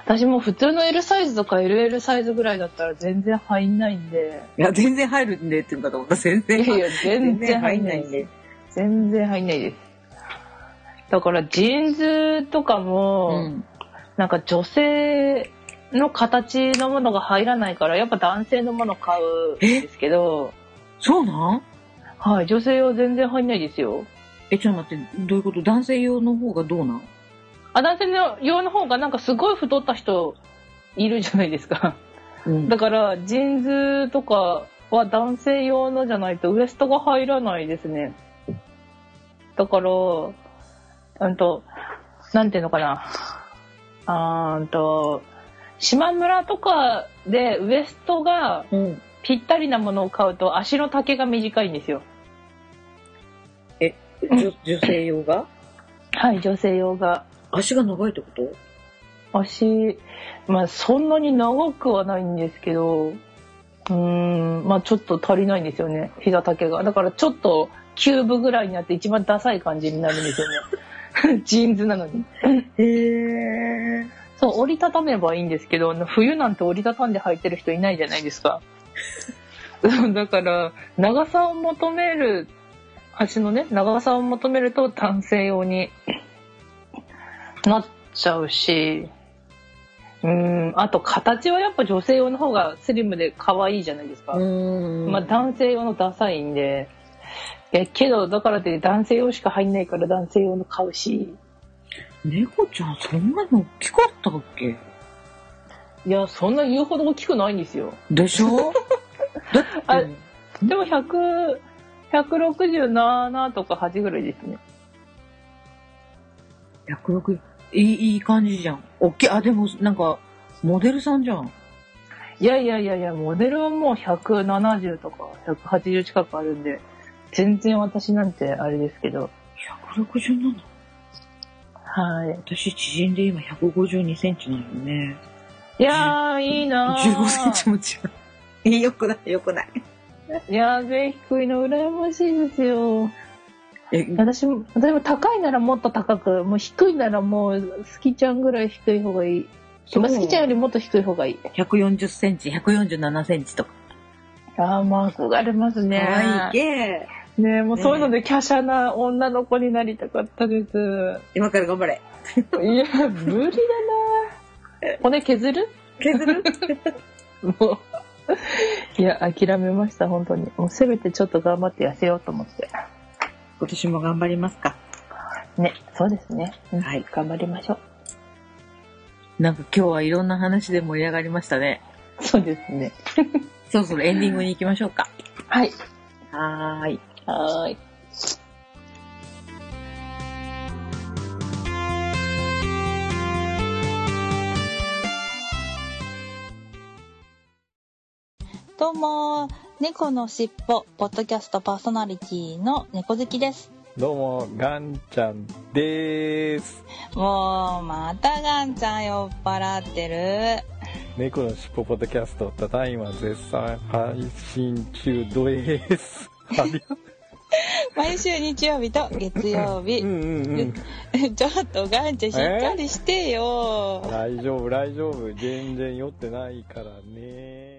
Speaker 4: 私も普通の L サイズとか LL サイズぐらいだったら全然入んないんで。
Speaker 3: いや、全然入るんでっていうかと思った。全然。
Speaker 4: いやいや、全然入んない
Speaker 3: んで。
Speaker 4: 全然入んないです。だからジーンズとか
Speaker 3: う
Speaker 4: も、
Speaker 3: ん。
Speaker 4: なんか女性の形のものが入らないから、やっぱ男性のもの買うんですけど、
Speaker 3: そうなん？
Speaker 4: はい、女性は全然入んないですよ。
Speaker 3: え、ちょっと待って、どういうこと？男性用の方がどうなん？
Speaker 4: あ、男性の用の方がなんかすごい太った人いるじゃないですか。
Speaker 3: うん
Speaker 4: だから、ジーンズとかは男性用のじゃないとウエストが入らないですね。だから、うんと、なんていうのかな。あーんと、島村とかでウエストが
Speaker 3: うん。
Speaker 4: ぴったりなものを買うと足の丈が短いんですよ。
Speaker 3: え、女 女性用が？
Speaker 4: はい、女性用が。
Speaker 3: 足が長いってこと？
Speaker 4: 足、まあそんなに長くはないんですけど、うーん、まあちょっと足りないんですよね、膝丈が。だからちょっとキューブぐらいになって一番ダサい感じになるんですよね。ジーンズなのに。
Speaker 3: へえ。
Speaker 4: そう、折りたためばいいんですけど、冬なんて折りたたんで履いてる人いないじゃないですか。だから、長さを求める、足のね、長さを求めると男性用になっちゃうし、うん、あと形はやっぱ女性用の方がスリムで可愛いじゃないですか。
Speaker 3: うん。
Speaker 4: まあ男性用のダサいんで、えけどだからって男性用しか入んないから男性用の買うし、
Speaker 3: 猫ちゃんそんなに大きかったっけ？
Speaker 4: いや、そんな言うほど大きくないんですよ。
Speaker 3: でしょ？だ
Speaker 4: あでも100、167とか8ぐらいですね。
Speaker 3: 106、いい、いい感じじゃん。大きい、あ、でもなんか、モデルさんじゃん。
Speaker 4: いやいやいやいや、モデルはもう170とか180近くあるんで、全然私なんてあれですけど。
Speaker 3: 167?
Speaker 4: はい。
Speaker 3: 私縮んで今152センチなのよね。
Speaker 4: いやー、いいなー
Speaker 3: 15センチも違う。よくない、よくない。
Speaker 4: いやー、背低いの羨ましいですよ。
Speaker 3: え、
Speaker 4: 私も、私も高いならもっと高く、もう低いならもう、スキちゃんぐらい低い方がいい。
Speaker 3: そう
Speaker 4: まあスキちゃんよりもっと低い方がいい。
Speaker 3: 140センチ、147センチとか。
Speaker 4: ああ、まあ憧れますね。
Speaker 3: 可愛いけ。
Speaker 4: ねもうそういうので華奢な女の子になりたかったです。
Speaker 3: 今から頑張れ。
Speaker 4: いや、無理だな 骨削る？
Speaker 3: 削る？
Speaker 4: もう。いや、諦めました、本当に。もうせめてちょっと頑張って痩せようと思って。
Speaker 3: 今年も頑張りますか。
Speaker 4: ね、そうですね。うん
Speaker 3: はい
Speaker 4: 頑張りましょ
Speaker 3: なんか今日はいろんな話で盛り上がりましたね。
Speaker 4: う。そうですね。
Speaker 3: そろそろエンディングに行きましょうか。
Speaker 4: はい。
Speaker 3: はーい。
Speaker 4: はーい。
Speaker 5: どうも、猫のしっぽ、ポッドキャストパーソナリティの猫好きです。
Speaker 6: どうも、ガンちゃんでーす。
Speaker 5: もう、またガンちゃん酔っ払ってる。
Speaker 6: 猫のしっぽポッドキャスト、ただいま絶賛配信中です。
Speaker 5: 毎週日曜日と月曜日
Speaker 6: う。んうんうん。
Speaker 5: ちょっとガンちゃんしっかりしてよ。
Speaker 6: 大丈夫、大丈夫。全然酔ってないからね。